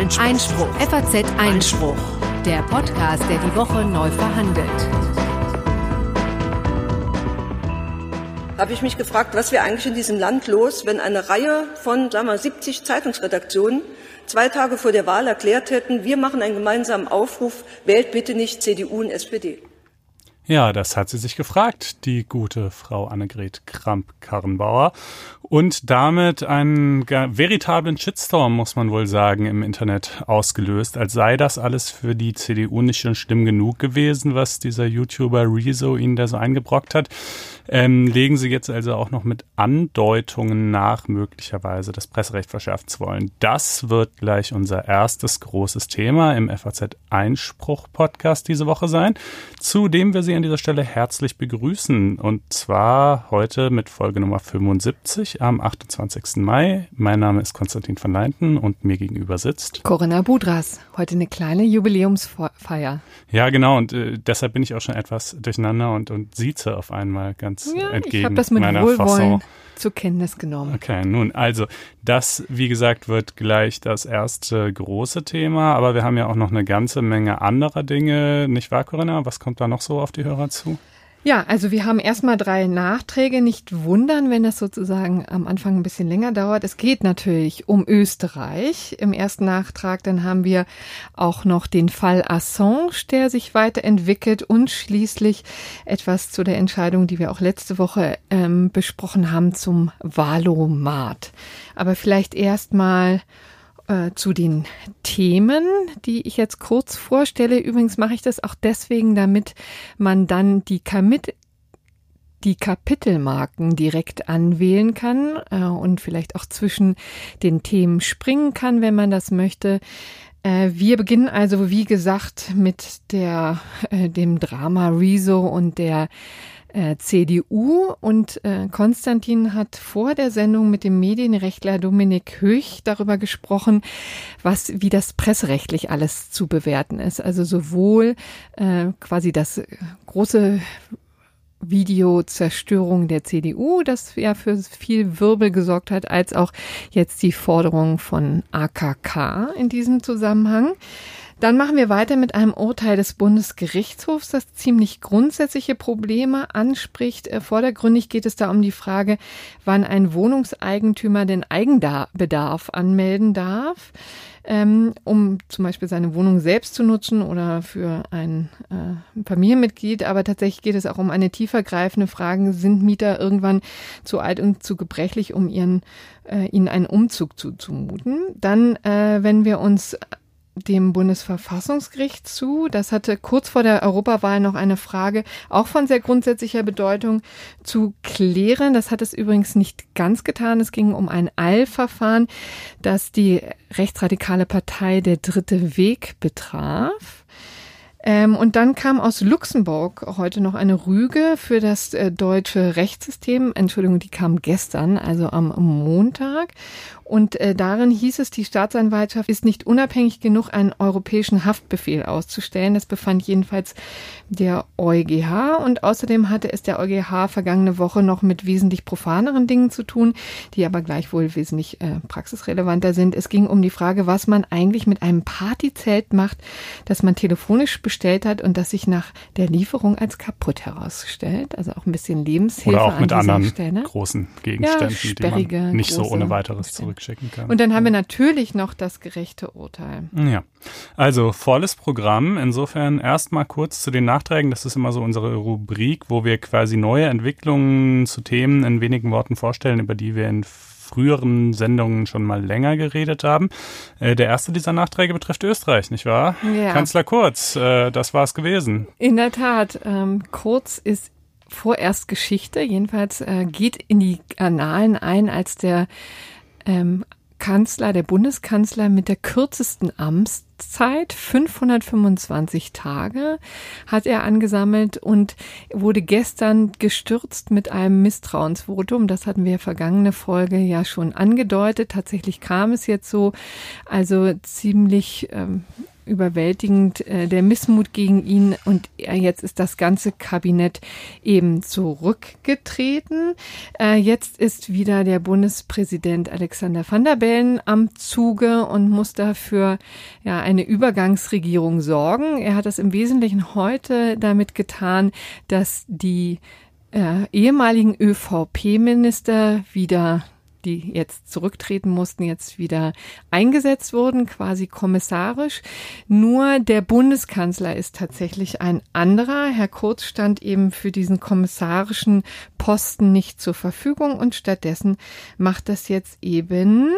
Einspruch. Einspruch. FAZ Einspruch. Der Podcast, der die Woche neu verhandelt. Habe ich mich gefragt, was wäre eigentlich in diesem Land los, wenn eine Reihe von, sagen wir, 70 Zeitungsredaktionen zwei Tage vor der Wahl erklärt hätten, wir machen einen gemeinsamen Aufruf, wählt bitte nicht CDU und SPD. Ja, das hat sie sich gefragt, die gute Frau Annegret Kramp-Karrenbauer. Und damit einen veritablen Shitstorm, muss man wohl sagen, im Internet ausgelöst, als sei das alles für die CDU nicht schon schlimm genug gewesen, was dieser YouTuber Rezo ihnen da so eingebrockt hat ähm, legen Sie jetzt also auch noch mit Andeutungen nach, möglicherweise das Presserecht verschärfen zu wollen. Das wird gleich unser erstes großes Thema im FAZ Einspruch Podcast diese Woche sein, zu dem wir Sie an dieser Stelle herzlich begrüßen. Und zwar heute mit Folge Nummer 75 am 28. Mai. Mein Name ist Konstantin van Leinten und mir gegenüber sitzt Corinna Budras. Heute eine kleine Jubiläumsfeier. Ja, genau. Und äh, deshalb bin ich auch schon etwas durcheinander und, und sieze auf einmal ganz ja, entgegen ich habe das mit meiner Wohlwollen Fasson. Zur Kenntnis genommen. Okay, nun, also das, wie gesagt, wird gleich das erste große Thema, aber wir haben ja auch noch eine ganze Menge anderer Dinge, nicht wahr, Corinna? Was kommt da noch so auf die Hörer zu? Ja, also wir haben erstmal drei Nachträge. Nicht wundern, wenn das sozusagen am Anfang ein bisschen länger dauert. Es geht natürlich um Österreich im ersten Nachtrag. Dann haben wir auch noch den Fall Assange, der sich weiterentwickelt und schließlich etwas zu der Entscheidung, die wir auch letzte Woche ähm, besprochen haben zum Valomat. Aber vielleicht erstmal äh, zu den Themen, die ich jetzt kurz vorstelle. Übrigens mache ich das auch deswegen, damit man dann die Kamit die Kapitelmarken direkt anwählen kann äh, und vielleicht auch zwischen den Themen springen kann, wenn man das möchte. Äh, wir beginnen also, wie gesagt, mit der, äh, dem Drama Rezo und der äh, CDU und äh, Konstantin hat vor der Sendung mit dem Medienrechtler Dominik Höch darüber gesprochen, was wie das presserechtlich alles zu bewerten ist. Also sowohl äh, quasi das große Videozerstörung der CDU, das ja für viel Wirbel gesorgt hat, als auch jetzt die Forderung von AKK in diesem Zusammenhang. Dann machen wir weiter mit einem Urteil des Bundesgerichtshofs, das ziemlich grundsätzliche Probleme anspricht. Äh, vordergründig geht es da um die Frage, wann ein Wohnungseigentümer den Eigenbedarf anmelden darf, ähm, um zum Beispiel seine Wohnung selbst zu nutzen oder für ein äh, Familienmitglied. Aber tatsächlich geht es auch um eine tiefergreifende Frage, sind Mieter irgendwann zu alt und zu gebrechlich, um ihren, äh, ihnen einen Umzug zuzumuten. Dann, äh, wenn wir uns dem Bundesverfassungsgericht zu. Das hatte kurz vor der Europawahl noch eine Frage, auch von sehr grundsätzlicher Bedeutung, zu klären. Das hat es übrigens nicht ganz getan. Es ging um ein Eilverfahren, das die rechtsradikale Partei Der Dritte Weg betraf. Ähm, und dann kam aus Luxemburg heute noch eine Rüge für das äh, deutsche Rechtssystem. Entschuldigung, die kam gestern, also am Montag. Und äh, darin hieß es, die Staatsanwaltschaft ist nicht unabhängig genug, einen europäischen Haftbefehl auszustellen. Das befand jedenfalls der EuGH. Und außerdem hatte es der EuGH vergangene Woche noch mit wesentlich profaneren Dingen zu tun, die aber gleichwohl wesentlich äh, praxisrelevanter sind. Es ging um die Frage, was man eigentlich mit einem Partyzelt macht, das man telefonisch bestellt hat und das sich nach der Lieferung als kaputt herausstellt. Also auch ein bisschen Lebenshilfe. Oder auch mit an anderen Stelle. großen Gegenständen, ja, die man nicht so ohne weiteres zurück schicken kann. Und dann haben wir natürlich noch das gerechte Urteil. Ja, also volles Programm. Insofern erstmal kurz zu den Nachträgen. Das ist immer so unsere Rubrik, wo wir quasi neue Entwicklungen zu Themen in wenigen Worten vorstellen, über die wir in früheren Sendungen schon mal länger geredet haben. Äh, der erste dieser Nachträge betrifft Österreich, nicht wahr? Ja. Kanzler Kurz, äh, das war es gewesen. In der Tat, ähm, Kurz ist vorerst Geschichte, jedenfalls äh, geht in die Annalen ein als der ähm, Kanzler, der Bundeskanzler mit der kürzesten Amtszeit, 525 Tage hat er angesammelt und wurde gestern gestürzt mit einem Misstrauensvotum. Das hatten wir vergangene Folge ja schon angedeutet. Tatsächlich kam es jetzt so, also ziemlich ähm, überwältigend äh, der Missmut gegen ihn und jetzt ist das ganze Kabinett eben zurückgetreten. Äh, jetzt ist wieder der Bundespräsident Alexander van der Bellen am Zuge und muss dafür ja eine Übergangsregierung sorgen. Er hat das im Wesentlichen heute damit getan, dass die äh, ehemaligen ÖVP-Minister wieder die jetzt zurücktreten mussten, jetzt wieder eingesetzt wurden, quasi kommissarisch. Nur der Bundeskanzler ist tatsächlich ein anderer. Herr Kurz stand eben für diesen kommissarischen Posten nicht zur Verfügung und stattdessen macht das jetzt eben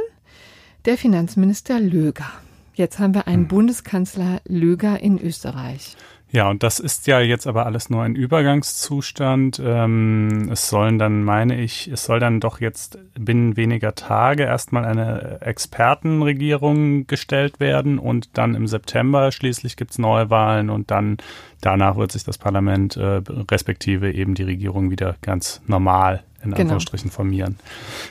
der Finanzminister Löger. Jetzt haben wir einen hm. Bundeskanzler Löger in Österreich. Ja, und das ist ja jetzt aber alles nur ein Übergangszustand. Ähm, es sollen dann, meine ich, es soll dann doch jetzt binnen weniger Tage erstmal eine Expertenregierung gestellt werden und dann im September schließlich gibt's neue Wahlen und dann danach wird sich das Parlament äh, respektive eben die Regierung wieder ganz normal in genau. Anführungsstrichen formieren.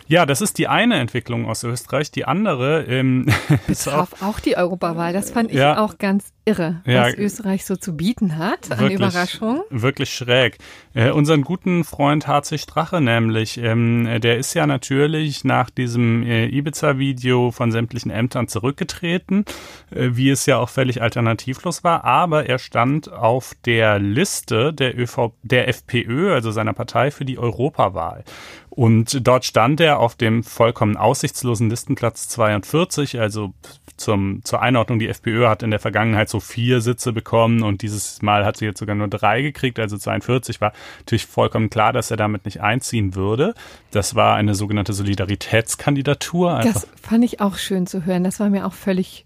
Ja, das ist die eine Entwicklung aus Österreich. Die andere ähm, ist auch, auch die Europawahl. Das fand ich ja, auch ganz irre, ja, was Österreich so zu bieten hat an wirklich, Überraschung. Wirklich schräg. Äh, unseren guten Freund HC Strache nämlich, ähm, der ist ja natürlich nach diesem äh, Ibiza-Video von sämtlichen Ämtern zurückgetreten, äh, wie es ja auch völlig alternativlos war, aber er stand auf der Liste der, ÖV, der FPÖ, also seiner Partei, für die Europawahl. Und dort stand er auf dem vollkommen aussichtslosen Listenplatz 42, also zum, zur Einordnung, die FPÖ hat in der Vergangenheit so vier Sitze bekommen und dieses Mal hat sie jetzt sogar nur drei gekriegt, also 42 war natürlich vollkommen klar, dass er damit nicht einziehen würde. Das war eine sogenannte Solidaritätskandidatur. Einfach. Das fand ich auch schön zu hören. Das war mir auch völlig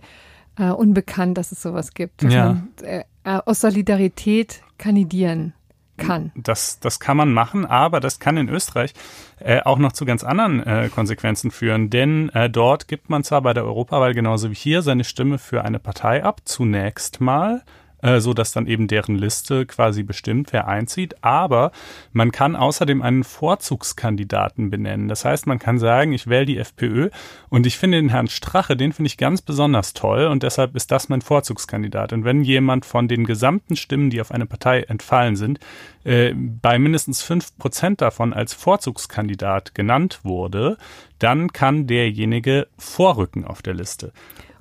äh, unbekannt, dass es sowas gibt. ja. Man, äh, aus Solidarität kandidieren kann. Das, das kann man machen, aber das kann in Österreich äh, auch noch zu ganz anderen äh, Konsequenzen führen, denn äh, dort gibt man zwar bei der Europawahl genauso wie hier seine Stimme für eine Partei ab, zunächst mal, äh, so dass dann eben deren Liste quasi bestimmt, wer einzieht. Aber man kann außerdem einen Vorzugskandidaten benennen. Das heißt, man kann sagen, ich wähle die FPÖ und ich finde den Herrn Strache, den finde ich ganz besonders toll und deshalb ist das mein Vorzugskandidat. Und wenn jemand von den gesamten Stimmen, die auf eine Partei entfallen sind, äh, bei mindestens fünf Prozent davon als Vorzugskandidat genannt wurde, dann kann derjenige vorrücken auf der Liste.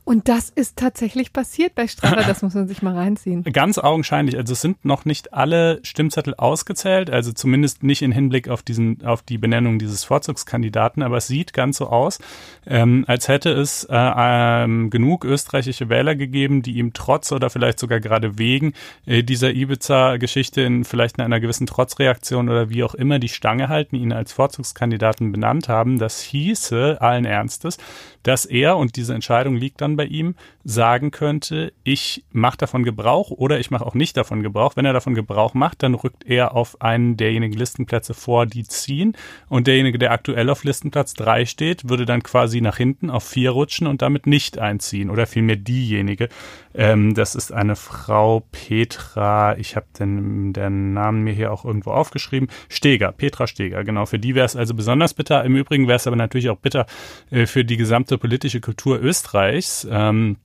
Und das ist tatsächlich passiert bei Strava, das muss man sich mal reinziehen. Ganz augenscheinlich. Also es sind noch nicht alle Stimmzettel ausgezählt, also zumindest nicht in Hinblick auf diesen, auf die Benennung dieses Vorzugskandidaten, aber es sieht ganz so aus, ähm, als hätte es äh, ähm, genug österreichische Wähler gegeben, die ihm trotz oder vielleicht sogar gerade wegen äh, dieser Ibiza-Geschichte in vielleicht in einer gewissen Trotzreaktion oder wie auch immer die Stange halten, ihn als Vorzugskandidaten benannt haben. Das hieße allen Ernstes, dass er, und diese Entscheidung liegt dann bei ihm, sagen könnte, ich mache davon Gebrauch oder ich mache auch nicht davon Gebrauch. Wenn er davon Gebrauch macht, dann rückt er auf einen derjenigen Listenplätze vor, die ziehen. Und derjenige, der aktuell auf Listenplatz drei steht, würde dann quasi nach hinten auf vier rutschen und damit nicht einziehen. Oder vielmehr diejenige. Ähm, das ist eine Frau Petra, ich habe den, den Namen mir hier auch irgendwo aufgeschrieben. Steger, Petra Steger, genau. Für die wäre es also besonders bitter. Im Übrigen wäre es aber natürlich auch bitter äh, für die gesamte politische Kultur Österreichs. Ähm,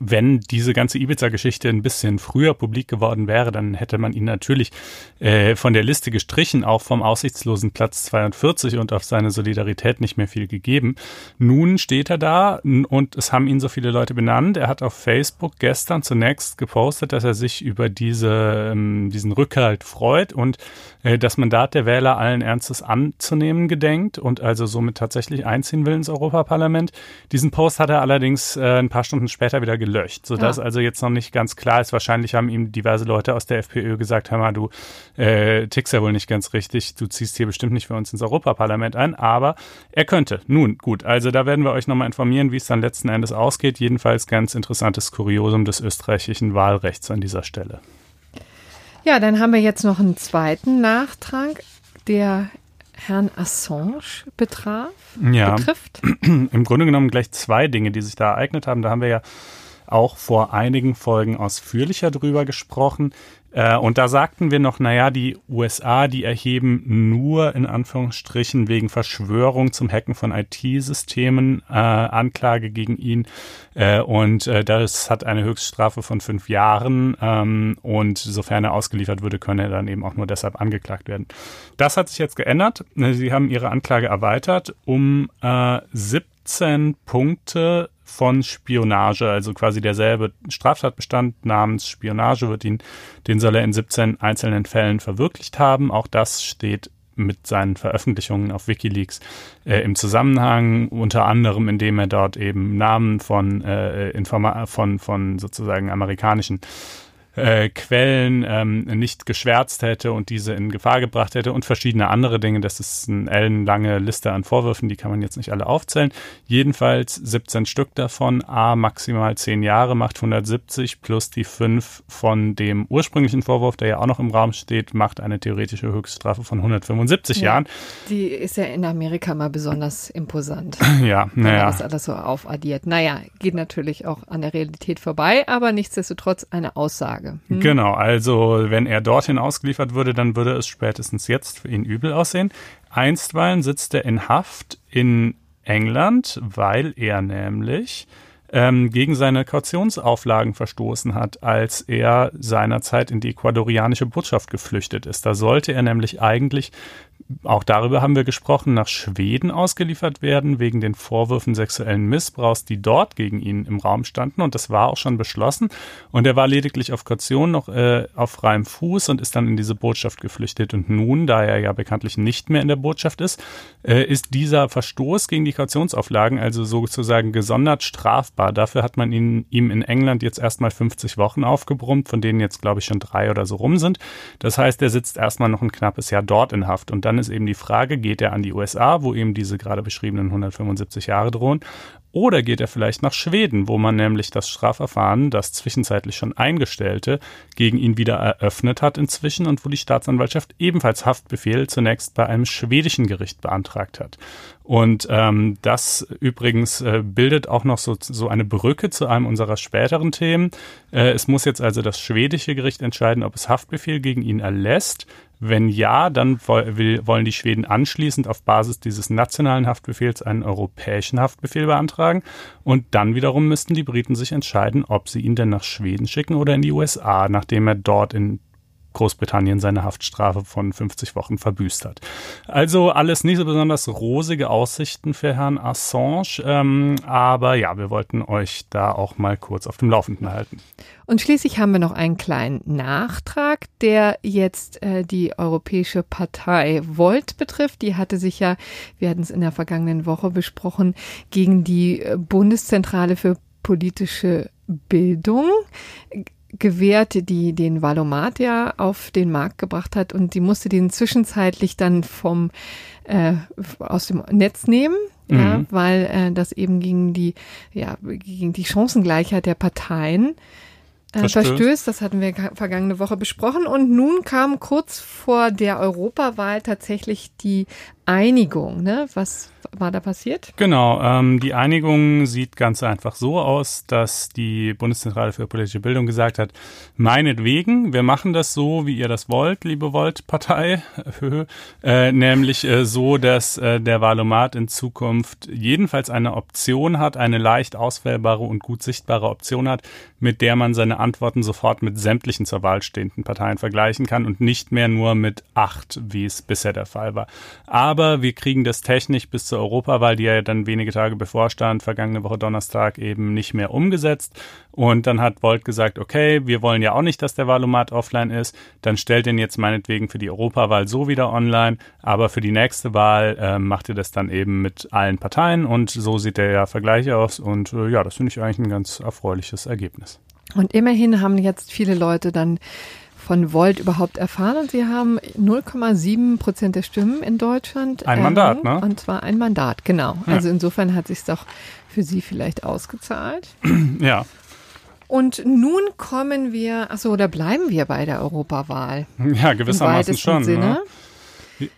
wenn diese ganze Ibiza-Geschichte ein bisschen früher publik geworden wäre, dann hätte man ihn natürlich äh, von der Liste gestrichen, auch vom aussichtslosen Platz 42 und auf seine Solidarität nicht mehr viel gegeben. Nun steht er da und es haben ihn so viele Leute benannt. Er hat auf Facebook gestern zunächst gepostet, dass er sich über diese, ähm, diesen Rückhalt freut und äh, das Mandat der Wähler allen Ernstes anzunehmen gedenkt und also somit tatsächlich einziehen will ins Europaparlament. Diesen Post hat er allerdings äh, ein paar Stunden später wieder gelöscht, sodass ja. also jetzt noch nicht ganz klar ist. Wahrscheinlich haben ihm diverse Leute aus der FPÖ gesagt, hör mal, du äh, tickst ja wohl nicht ganz richtig, du ziehst hier bestimmt nicht für uns ins Europaparlament ein, aber er könnte. Nun, gut, also da werden wir euch nochmal informieren, wie es dann letzten Endes ausgeht. Jedenfalls ganz interessantes Kuriosum des österreichischen Wahlrechts an dieser Stelle. Ja, dann haben wir jetzt noch einen zweiten Nachtrag, der Herrn Assange betraf, ja, betrifft. Im Grunde genommen gleich zwei Dinge, die sich da ereignet haben. Da haben wir ja auch vor einigen Folgen ausführlicher drüber gesprochen. Äh, und da sagten wir noch, naja, die USA, die erheben nur in Anführungsstrichen wegen Verschwörung zum Hacken von IT-Systemen äh, Anklage gegen ihn. Äh, und äh, das hat eine Höchststrafe von fünf Jahren. Ähm, und sofern er ausgeliefert würde, könne er dann eben auch nur deshalb angeklagt werden. Das hat sich jetzt geändert. Sie haben ihre Anklage erweitert um äh, 17 Punkte von Spionage, also quasi derselbe Straftatbestand namens Spionage wird ihn, den soll er in 17 einzelnen Fällen verwirklicht haben. Auch das steht mit seinen Veröffentlichungen auf WikiLeaks äh, im Zusammenhang, unter anderem indem er dort eben Namen von, äh, Informa von, von sozusagen amerikanischen äh, Quellen ähm, nicht geschwärzt hätte und diese in Gefahr gebracht hätte und verschiedene andere Dinge. Das ist eine ellenlange Liste an Vorwürfen, die kann man jetzt nicht alle aufzählen. Jedenfalls 17 Stück davon, a maximal 10 Jahre, macht 170 plus die 5 von dem ursprünglichen Vorwurf, der ja auch noch im Raum steht, macht eine theoretische Höchststrafe von 175 ja, Jahren. Die ist ja in Amerika mal besonders imposant. ja, naja. Das alles so aufaddiert. Naja, geht natürlich auch an der Realität vorbei, aber nichtsdestotrotz eine Aussage. Hm. Genau, also wenn er dorthin ausgeliefert würde, dann würde es spätestens jetzt für ihn übel aussehen. Einstweilen sitzt er in Haft in England, weil er nämlich ähm, gegen seine Kautionsauflagen verstoßen hat, als er seinerzeit in die ecuadorianische Botschaft geflüchtet ist. Da sollte er nämlich eigentlich auch darüber haben wir gesprochen, nach Schweden ausgeliefert werden, wegen den Vorwürfen sexuellen Missbrauchs, die dort gegen ihn im Raum standen. Und das war auch schon beschlossen. Und er war lediglich auf Kaution noch äh, auf freiem Fuß und ist dann in diese Botschaft geflüchtet. Und nun, da er ja bekanntlich nicht mehr in der Botschaft ist, äh, ist dieser Verstoß gegen die Kautionsauflagen also sozusagen gesondert strafbar. Dafür hat man ihn, ihm in England jetzt erstmal 50 Wochen aufgebrummt, von denen jetzt, glaube ich, schon drei oder so rum sind. Das heißt, er sitzt erstmal noch ein knappes Jahr dort in Haft. Und dann ist eben die Frage, geht er an die USA, wo eben diese gerade beschriebenen 175 Jahre drohen, oder geht er vielleicht nach Schweden, wo man nämlich das Strafverfahren, das zwischenzeitlich schon eingestellte, gegen ihn wieder eröffnet hat inzwischen und wo die Staatsanwaltschaft ebenfalls Haftbefehl zunächst bei einem schwedischen Gericht beantragt hat. Und ähm, das übrigens äh, bildet auch noch so, so eine Brücke zu einem unserer späteren Themen. Äh, es muss jetzt also das schwedische Gericht entscheiden, ob es Haftbefehl gegen ihn erlässt. Wenn ja, dann wollen die Schweden anschließend auf Basis dieses nationalen Haftbefehls einen europäischen Haftbefehl beantragen. Und dann wiederum müssten die Briten sich entscheiden, ob sie ihn denn nach Schweden schicken oder in die USA, nachdem er dort in Großbritannien seine Haftstrafe von 50 Wochen verbüßt hat. Also alles nicht so besonders rosige Aussichten für Herrn Assange, ähm, aber ja, wir wollten euch da auch mal kurz auf dem Laufenden halten. Und schließlich haben wir noch einen kleinen Nachtrag, der jetzt äh, die Europäische Partei Volt betrifft. Die hatte sich ja, wir hatten es in der vergangenen Woche besprochen, gegen die äh, Bundeszentrale für politische Bildung gewährt, die den Valomat ja auf den Markt gebracht hat und die musste den zwischenzeitlich dann vom äh, aus dem Netz nehmen. Mhm. Ja, weil äh, das eben gegen die ja gegen die Chancengleichheit der Parteien äh, verstößt. Das hatten wir vergangene Woche besprochen. Und nun kam kurz vor der Europawahl tatsächlich die Einigung. Ne? Was war da passiert? Genau, ähm, die Einigung sieht ganz einfach so aus, dass die Bundeszentrale für politische Bildung gesagt hat, meinetwegen, wir machen das so, wie ihr das wollt, liebe Volt-Partei, äh, nämlich äh, so, dass äh, der Wahlomat in Zukunft jedenfalls eine Option hat, eine leicht auswählbare und gut sichtbare Option hat, mit der man seine Antworten sofort mit sämtlichen zur Wahl stehenden Parteien vergleichen kann und nicht mehr nur mit acht, wie es bisher der Fall war. Aber wir kriegen das technisch bis zur Europawahl, die ja dann wenige Tage bevorstand, vergangene Woche Donnerstag eben nicht mehr umgesetzt. Und dann hat Volt gesagt, okay, wir wollen ja auch nicht, dass der Wahlomat offline ist, dann stellt den jetzt meinetwegen für die Europawahl so wieder online, aber für die nächste Wahl äh, macht ihr das dann eben mit allen Parteien und so sieht der ja Vergleich aus und äh, ja, das finde ich eigentlich ein ganz erfreuliches Ergebnis. Und immerhin haben jetzt viele Leute dann von Volt überhaupt erfahren und sie haben 0,7 Prozent der Stimmen in Deutschland. Ein Mandat, ne? Und zwar ein Mandat, genau. Ja. Also insofern hat sich doch für sie vielleicht ausgezahlt. Ja. Und nun kommen wir, achso, oder bleiben wir bei der Europawahl? Ja, gewissermaßen schon. Ne? Sinne. Ne?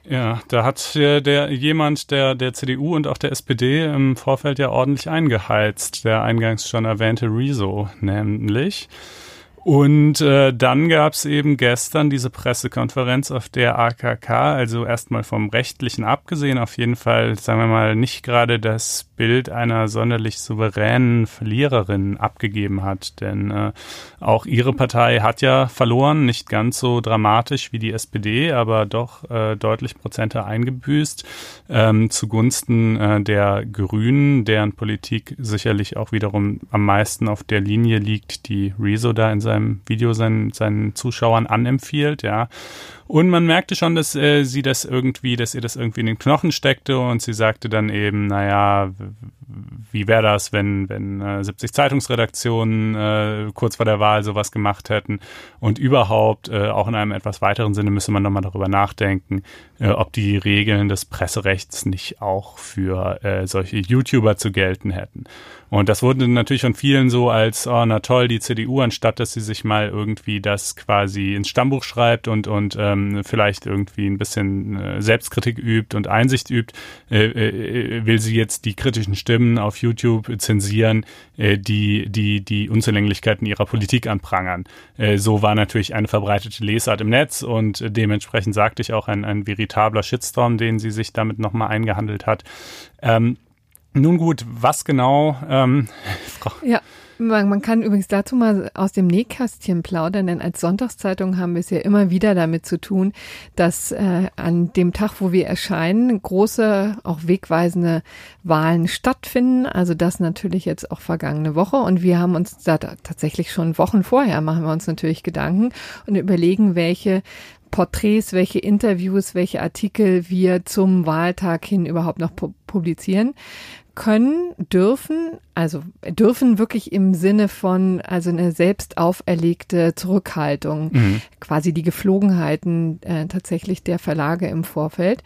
Ja, da hat der, der jemand der, der CDU und auch der SPD im Vorfeld ja ordentlich eingeheizt, der eingangs schon erwähnte Rezo nämlich. Und äh, dann gab es eben gestern diese Pressekonferenz, auf der AKK, also erstmal vom rechtlichen abgesehen, auf jeden Fall, sagen wir mal, nicht gerade das Bild einer sonderlich souveränen Verliererin abgegeben hat. Denn äh, auch ihre Partei hat ja verloren, nicht ganz so dramatisch wie die SPD, aber doch äh, deutlich Prozente eingebüßt ähm, zugunsten äh, der Grünen, deren Politik sicherlich auch wiederum am meisten auf der Linie liegt, die Rezo da in seinem Video seinen, seinen Zuschauern anempfiehlt, ja. Und man merkte schon, dass äh, sie das irgendwie, dass ihr das irgendwie in den Knochen steckte und sie sagte dann eben, naja, wie wäre das, wenn, wenn äh, 70 Zeitungsredaktionen äh, kurz vor der Wahl sowas gemacht hätten und überhaupt äh, auch in einem etwas weiteren Sinne müsse man nochmal darüber nachdenken, äh, ob die Regeln des Presserechts nicht auch für äh, solche YouTuber zu gelten hätten. Und das wurde natürlich von vielen so als, oh, na toll, die CDU, anstatt dass sie sich mal irgendwie das quasi ins Stammbuch schreibt und, und ähm, vielleicht irgendwie ein bisschen äh, Selbstkritik übt und Einsicht übt, äh, äh, will sie jetzt die kritischen Stimmen auf YouTube zensieren, äh, die, die die Unzulänglichkeiten ihrer Politik anprangern. Äh, so war natürlich eine verbreitete Lesart im Netz und dementsprechend sagte ich auch ein, ein veritabler Shitstorm, den sie sich damit nochmal eingehandelt hat. Ähm, nun gut, was genau? Ähm, ja, man, man, kann übrigens dazu mal aus dem Nähkästchen plaudern, denn als Sonntagszeitung haben wir es ja immer wieder damit zu tun, dass äh, an dem Tag, wo wir erscheinen, große, auch wegweisende Wahlen stattfinden. Also das natürlich jetzt auch vergangene Woche. Und wir haben uns da tatsächlich schon Wochen vorher machen wir uns natürlich Gedanken und überlegen, welche Porträts, welche Interviews, welche Artikel wir zum Wahltag hin überhaupt noch publizieren können, dürfen, also dürfen wirklich im Sinne von, also eine selbst auferlegte Zurückhaltung, mhm. quasi die Geflogenheiten äh, tatsächlich der Verlage im Vorfeld.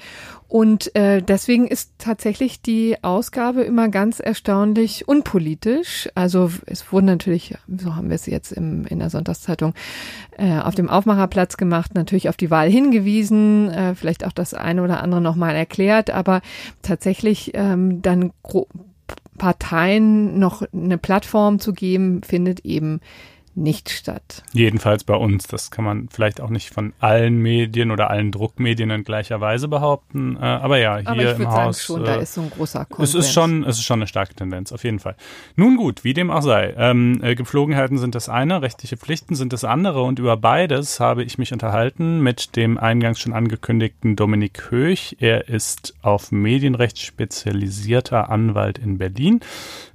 Und äh, deswegen ist tatsächlich die Ausgabe immer ganz erstaunlich unpolitisch. Also es wurden natürlich, so haben wir es jetzt im, in der Sonntagszeitung äh, auf dem Aufmacherplatz gemacht, natürlich auf die Wahl hingewiesen, äh, vielleicht auch das eine oder andere nochmal erklärt, aber tatsächlich ähm, dann Parteien noch eine Plattform zu geben, findet eben nicht statt. Jedenfalls bei uns. Das kann man vielleicht auch nicht von allen Medien oder allen Druckmedien in gleicher Weise behaupten. Äh, aber ja, hier aber ich im Haus. Sagen schon, äh, da ist so ein großer Konsens. Es ist schon, es ist schon eine starke Tendenz, auf jeden Fall. Nun gut, wie dem auch sei. Ähm, äh, Gepflogenheiten sind das eine, rechtliche Pflichten sind das andere und über beides habe ich mich unterhalten mit dem eingangs schon angekündigten Dominik Höch. Er ist auf Medienrecht spezialisierter Anwalt in Berlin,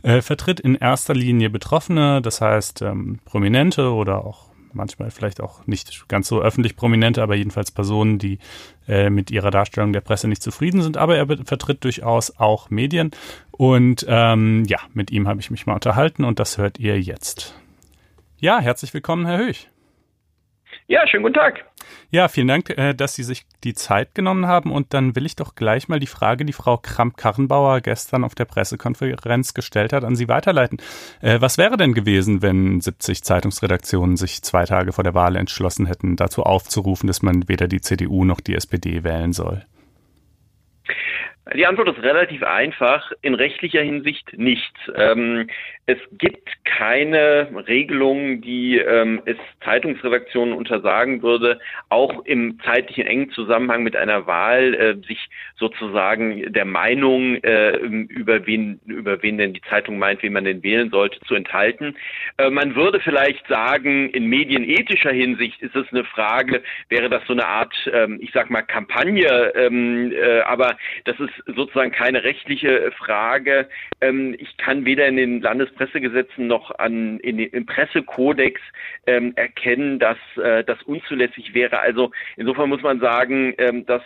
äh, vertritt in erster Linie Betroffene, das heißt ähm, Prominente oder auch manchmal vielleicht auch nicht ganz so öffentlich Prominente, aber jedenfalls Personen, die äh, mit ihrer Darstellung der Presse nicht zufrieden sind. Aber er vertritt durchaus auch Medien. Und ähm, ja, mit ihm habe ich mich mal unterhalten und das hört ihr jetzt. Ja, herzlich willkommen, Herr Höch. Ja, schönen guten Tag. Ja, vielen Dank, äh, dass Sie sich die Zeit genommen haben. Und dann will ich doch gleich mal die Frage, die Frau Kramp-Karrenbauer gestern auf der Pressekonferenz gestellt hat, an Sie weiterleiten. Äh, was wäre denn gewesen, wenn 70 Zeitungsredaktionen sich zwei Tage vor der Wahl entschlossen hätten, dazu aufzurufen, dass man weder die CDU noch die SPD wählen soll? Die Antwort ist relativ einfach. In rechtlicher Hinsicht nicht. Ähm, es gibt keine Regelung, die ähm, es Zeitungsredaktionen untersagen würde, auch im zeitlichen engen Zusammenhang mit einer Wahl äh, sich sozusagen der Meinung äh, über wen über wen denn die Zeitung meint, wen man denn wählen sollte, zu enthalten. Äh, man würde vielleicht sagen, in medienethischer Hinsicht ist es eine Frage, wäre das so eine Art, ähm, ich sag mal Kampagne, ähm, äh, aber das ist sozusagen keine rechtliche Frage. Ähm, ich kann weder in den Landespressegesetzen noch an, in im Pressekodex ähm, erkennen, dass äh, das unzulässig wäre. Also insofern muss man sagen, ähm, dass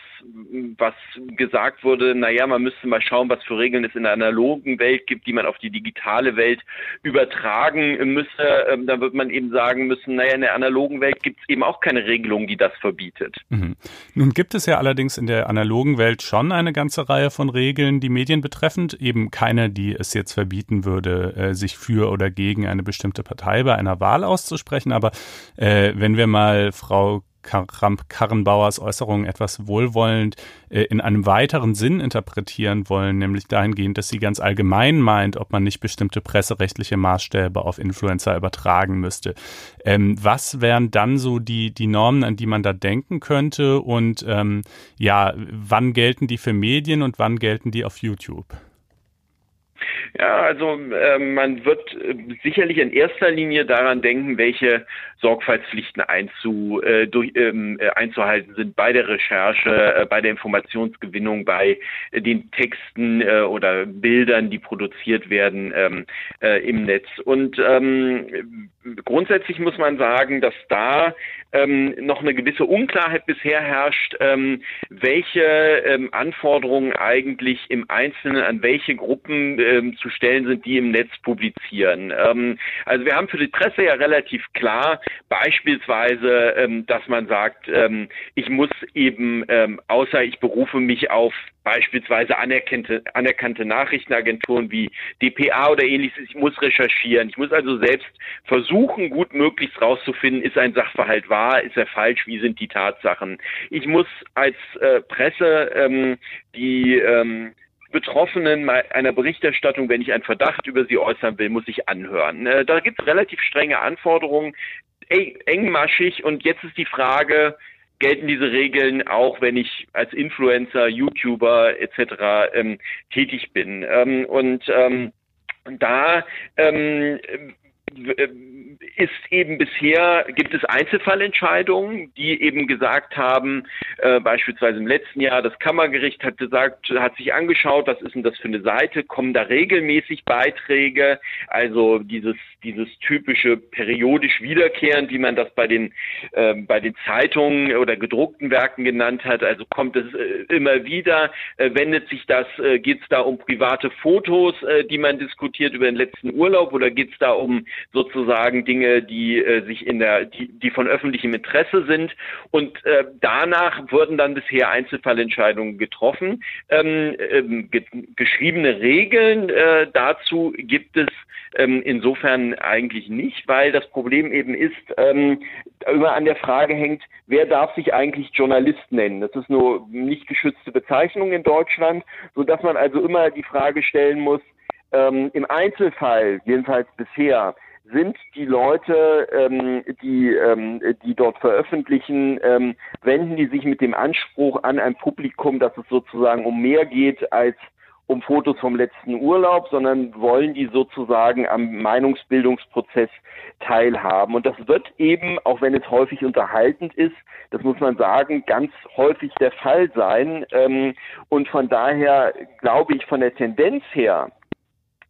was gesagt wurde, naja, man müsste mal schauen, was für Regeln es in der analogen Welt gibt, die man auf die digitale Welt übertragen müsse. Ähm, da wird man eben sagen müssen, naja, in der analogen Welt gibt es eben auch keine Regelung, die das verbietet. Mhm. Nun gibt es ja allerdings in der analogen Welt schon eine ganze Reihe von Regeln, die Medien betreffend, eben keine, die es jetzt verbieten würde, äh, sich für oder gegen eine bestimmte Partei bei einer Wahl auszusprechen. Aber äh, wenn wir mal Frau Kramp-Karrenbauers Äußerungen etwas wohlwollend äh, in einem weiteren Sinn interpretieren wollen, nämlich dahingehend, dass sie ganz allgemein meint, ob man nicht bestimmte presserechtliche Maßstäbe auf Influencer übertragen müsste. Ähm, was wären dann so die, die Normen, an die man da denken könnte? Und ähm, ja, wann gelten die für Medien und wann gelten die auf YouTube? Ja, also äh, man wird äh, sicherlich in erster Linie daran denken, welche Sorgfaltspflichten einzu, äh, durch, ähm, äh, einzuhalten sind bei der Recherche, äh, bei der Informationsgewinnung, bei äh, den Texten äh, oder Bildern, die produziert werden ähm, äh, im Netz. Und ähm, grundsätzlich muss man sagen, dass da ähm, noch eine gewisse Unklarheit bisher herrscht, ähm, welche ähm, Anforderungen eigentlich im Einzelnen an welche Gruppen ähm, zu stellen sind, die im Netz publizieren. Ähm, also wir haben für die Presse ja relativ klar beispielsweise, ähm, dass man sagt, ähm, ich muss eben, ähm, außer ich berufe mich auf beispielsweise anerkannte, anerkannte Nachrichtenagenturen wie DPA oder ähnliches. Ich muss recherchieren. Ich muss also selbst versuchen, gut möglichst rauszufinden, ist ein Sachverhalt wahr, ist er falsch, wie sind die Tatsachen. Ich muss als äh, Presse ähm, die ähm, Betroffenen einer Berichterstattung, wenn ich einen Verdacht über sie äußern will, muss ich anhören. Äh, da gibt es relativ strenge Anforderungen, engmaschig und jetzt ist die Frage, gelten diese Regeln auch, wenn ich als Influencer, YouTuber etc. Ähm, tätig bin. Ähm, und ähm, da ähm, ist eben bisher, gibt es Einzelfallentscheidungen, die eben gesagt haben, äh, beispielsweise im letzten Jahr, das Kammergericht hat gesagt, hat sich angeschaut, was ist denn das für eine Seite, kommen da regelmäßig Beiträge, also dieses, dieses typische periodisch wiederkehrend, wie man das bei den, äh, bei den Zeitungen oder gedruckten Werken genannt hat, also kommt es äh, immer wieder, äh, wendet sich das, äh, geht es da um private Fotos, äh, die man diskutiert über den letzten Urlaub oder geht es da um sozusagen Dinge, die äh, sich in der, die, die von öffentlichem Interesse sind. Und äh, danach wurden dann bisher Einzelfallentscheidungen getroffen. Ähm, ähm, ge geschriebene Regeln äh, dazu gibt es ähm, insofern eigentlich nicht, weil das Problem eben ist, ähm, immer an der Frage hängt, wer darf sich eigentlich Journalist nennen? Das ist nur nicht geschützte Bezeichnung in Deutschland, so dass man also immer die Frage stellen muss, ähm, im Einzelfall, jedenfalls bisher, sind die Leute, ähm, die, ähm, die dort veröffentlichen, ähm, wenden die sich mit dem Anspruch an ein Publikum, dass es sozusagen um mehr geht als um Fotos vom letzten Urlaub, sondern wollen die sozusagen am Meinungsbildungsprozess teilhaben. Und das wird eben, auch wenn es häufig unterhaltend ist, das muss man sagen, ganz häufig der Fall sein. Ähm, und von daher glaube ich von der Tendenz her,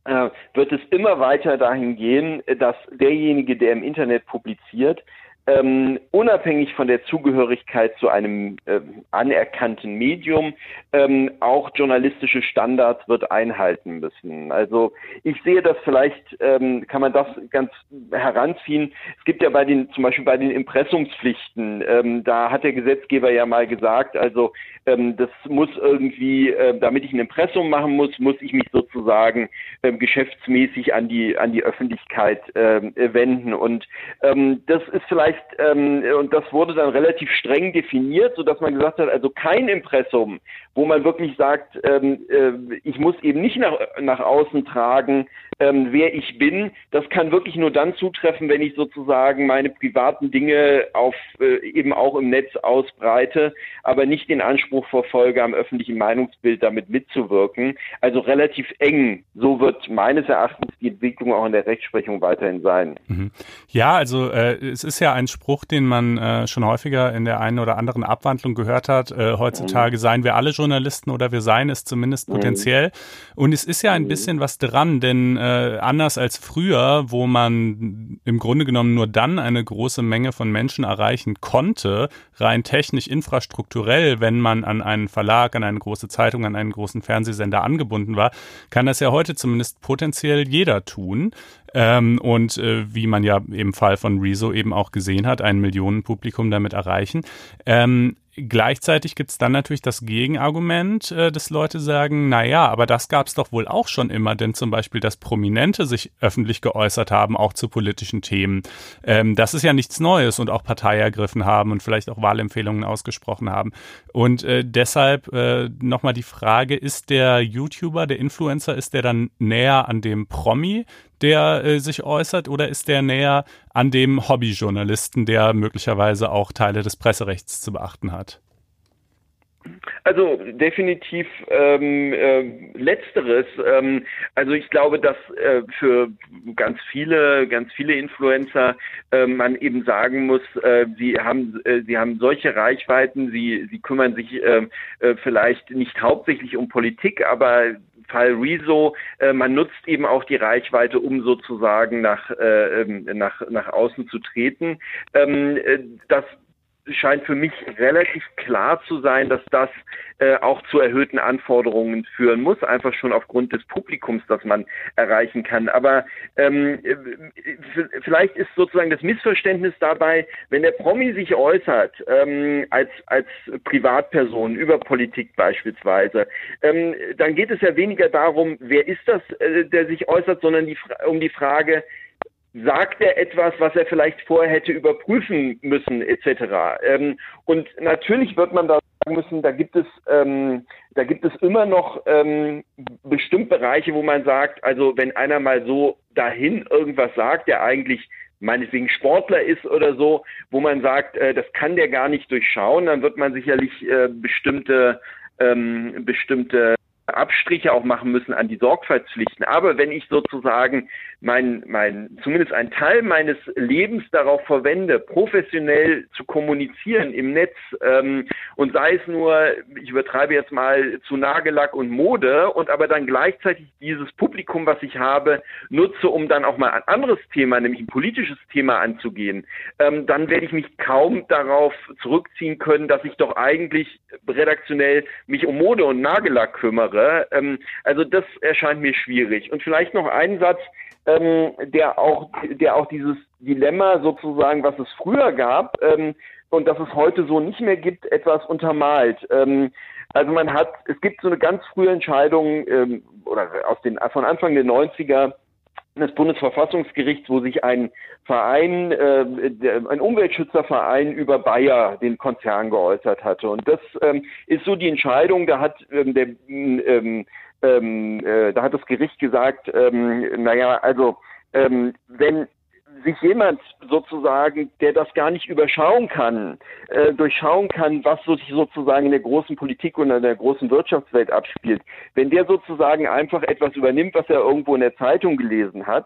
wird es immer weiter dahin gehen, dass derjenige, der im Internet publiziert, ähm, unabhängig von der Zugehörigkeit zu einem äh, anerkannten Medium ähm, auch journalistische Standards wird einhalten müssen. Also ich sehe das vielleicht, ähm, kann man das ganz heranziehen. Es gibt ja bei den, zum Beispiel bei den Impressumspflichten, ähm, da hat der Gesetzgeber ja mal gesagt, also ähm, das muss irgendwie, äh, damit ich ein Impressum machen muss, muss ich mich sozusagen ähm, geschäftsmäßig an die an die Öffentlichkeit ähm, wenden. Und ähm, das ist vielleicht ähm, und das wurde dann relativ streng definiert, so dass man gesagt hat, also kein Impressum, wo man wirklich sagt, ähm, äh, ich muss eben nicht nach nach außen tragen, ähm, wer ich bin. Das kann wirklich nur dann zutreffen, wenn ich sozusagen meine privaten Dinge auf äh, eben auch im Netz ausbreite, aber nicht den Anspruch verfolge, am öffentlichen Meinungsbild damit mitzuwirken. Also relativ eng. So wird meines Erachtens die Entwicklung auch in der Rechtsprechung weiterhin sein. Mhm. Ja, also äh, es ist ja ein Spruch, den man äh, schon häufiger in der einen oder anderen Abwandlung gehört hat. Äh, heutzutage mhm. seien wir alle Journalisten oder wir seien es zumindest mhm. potenziell. Mhm. Und es ist ja ein mhm. bisschen was dran, denn äh, anders als früher, wo man im Grunde genommen nur dann eine große Menge von Menschen erreichen konnte, rein technisch, infrastrukturell, wenn man an einen Verlag, an eine große Zeitung, an einen großen Fernsehsender angebunden war, kann das ja heute zumindest potenziell jeder tun. Ähm, und äh, wie man ja im Fall von Rezo eben auch gesehen hat, ein Millionenpublikum damit erreichen. Ähm, gleichzeitig gibt es dann natürlich das Gegenargument, äh, dass Leute sagen, na ja, aber das gab es doch wohl auch schon immer, denn zum Beispiel, dass Prominente sich öffentlich geäußert haben, auch zu politischen Themen. Ähm, das ist ja nichts Neues und auch Partei ergriffen haben und vielleicht auch Wahlempfehlungen ausgesprochen haben. Und äh, deshalb äh, nochmal die Frage, ist der YouTuber, der Influencer, ist der dann näher an dem Promi, der äh, sich äußert, oder ist der näher an dem Hobbyjournalisten, der möglicherweise auch Teile des Presserechts zu beachten hat? Also definitiv ähm, äh, letzteres. Ähm, also ich glaube, dass äh, für ganz viele, ganz viele Influencer äh, man eben sagen muss, äh, sie haben, äh, sie haben solche Reichweiten, sie, sie kümmern sich äh, vielleicht nicht hauptsächlich um Politik, aber Fall Rezo, äh, man nutzt eben auch die Reichweite, um sozusagen nach, äh, ähm, nach, nach außen zu treten. Ähm, äh, das scheint für mich relativ klar zu sein, dass das äh, auch zu erhöhten Anforderungen führen muss, einfach schon aufgrund des Publikums, das man erreichen kann. Aber ähm, äh, vielleicht ist sozusagen das Missverständnis dabei, wenn der Promi sich äußert ähm, als als Privatperson über Politik beispielsweise, ähm, dann geht es ja weniger darum, wer ist das, äh, der sich äußert, sondern die, um die Frage, sagt er etwas, was er vielleicht vorher hätte überprüfen müssen, etc. Ähm, und natürlich wird man da sagen müssen, da gibt es, ähm, da gibt es immer noch ähm, bestimmt Bereiche, wo man sagt, also wenn einer mal so dahin irgendwas sagt, der eigentlich meinetwegen Sportler ist oder so, wo man sagt, äh, das kann der gar nicht durchschauen, dann wird man sicherlich äh, bestimmte ähm, bestimmte Abstriche auch machen müssen an die Sorgfaltspflichten. Aber wenn ich sozusagen mein, mein, zumindest einen Teil meines Lebens darauf verwende, professionell zu kommunizieren im Netz, ähm, und sei es nur, ich übertreibe jetzt mal zu Nagellack und Mode, und aber dann gleichzeitig dieses Publikum, was ich habe, nutze, um dann auch mal ein anderes Thema, nämlich ein politisches Thema anzugehen, ähm, dann werde ich mich kaum darauf zurückziehen können, dass ich doch eigentlich redaktionell mich um Mode und Nagellack kümmere. Ähm, also das erscheint mir schwierig. Und vielleicht noch einen Satz, ähm, der auch, der auch dieses Dilemma sozusagen, was es früher gab ähm, und das es heute so nicht mehr gibt, etwas untermalt. Ähm, also man hat, es gibt so eine ganz frühe Entscheidung ähm, oder aus den von Anfang der 90er des Bundesverfassungsgerichts, wo sich ein Verein, äh, ein Umweltschützerverein über Bayer, den Konzern, geäußert hatte. Und das ähm, ist so die Entscheidung, da hat ähm, der ähm, ähm, äh, da hat das Gericht gesagt, ähm, naja, also ähm, wenn sich jemand sozusagen, der das gar nicht überschauen kann, äh, durchschauen kann, was sich sozusagen in der großen Politik und in der großen Wirtschaftswelt abspielt, wenn der sozusagen einfach etwas übernimmt, was er irgendwo in der Zeitung gelesen hat,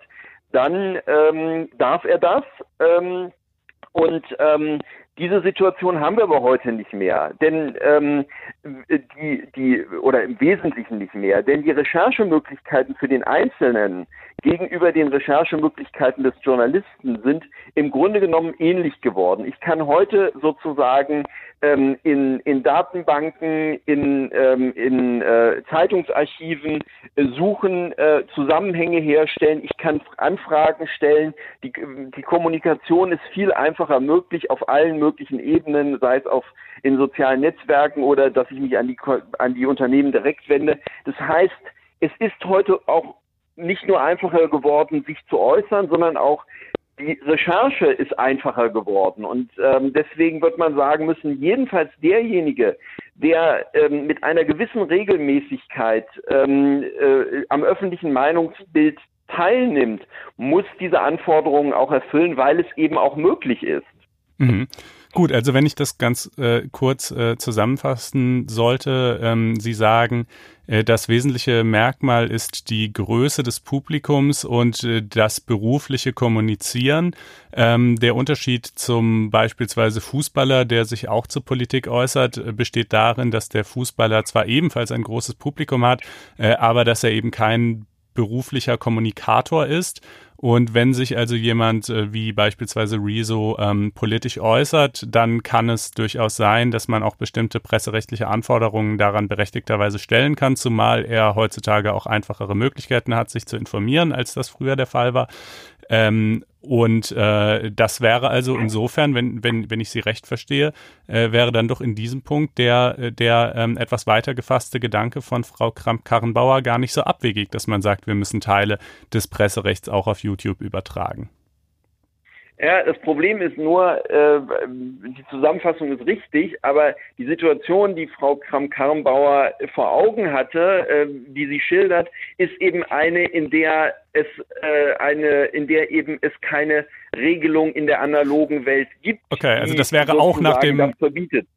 dann ähm, darf er das. Ähm, und ähm, diese Situation haben wir aber heute nicht mehr, denn ähm, die, die oder im Wesentlichen nicht mehr, denn die Recherchemöglichkeiten für den Einzelnen gegenüber den Recherchemöglichkeiten des Journalisten sind im Grunde genommen ähnlich geworden. Ich kann heute sozusagen ähm, in, in Datenbanken, in, ähm, in äh, Zeitungsarchiven äh, suchen, äh, Zusammenhänge herstellen. Ich kann Anfragen stellen. Die, die Kommunikation ist viel einfacher möglich auf allen möglichen Ebenen, sei es auf in sozialen Netzwerken oder dass ich mich an die, an die Unternehmen direkt wende. Das heißt, es ist heute auch nicht nur einfacher geworden, sich zu äußern, sondern auch die Recherche ist einfacher geworden. Und ähm, deswegen wird man sagen müssen, jedenfalls derjenige, der ähm, mit einer gewissen Regelmäßigkeit ähm, äh, am öffentlichen Meinungsbild teilnimmt, muss diese Anforderungen auch erfüllen, weil es eben auch möglich ist. Mhm. Gut, also wenn ich das ganz äh, kurz äh, zusammenfassen sollte, ähm, Sie sagen, äh, das wesentliche Merkmal ist die Größe des Publikums und äh, das berufliche Kommunizieren. Ähm, der Unterschied zum beispielsweise Fußballer, der sich auch zur Politik äußert, äh, besteht darin, dass der Fußballer zwar ebenfalls ein großes Publikum hat, äh, aber dass er eben kein beruflicher Kommunikator ist und wenn sich also jemand äh, wie beispielsweise Rezo ähm, politisch äußert, dann kann es durchaus sein, dass man auch bestimmte presserechtliche Anforderungen daran berechtigterweise stellen kann, zumal er heutzutage auch einfachere Möglichkeiten hat, sich zu informieren, als das früher der Fall war. Ähm, und äh, das wäre also insofern, wenn, wenn, wenn ich Sie recht verstehe, äh, wäre dann doch in diesem Punkt der, der ähm, etwas weiter gefasste Gedanke von Frau Kramp-Karrenbauer gar nicht so abwegig, dass man sagt, wir müssen Teile des Presserechts auch auf YouTube übertragen. Ja, das Problem ist nur, äh, die Zusammenfassung ist richtig, aber die Situation, die Frau Kramp-Karrenbauer vor Augen hatte, äh, die sie schildert, ist eben eine, in der es äh, eine, in der eben es keine Regelung in der analogen Welt gibt. Okay, also das wäre auch nach dem das,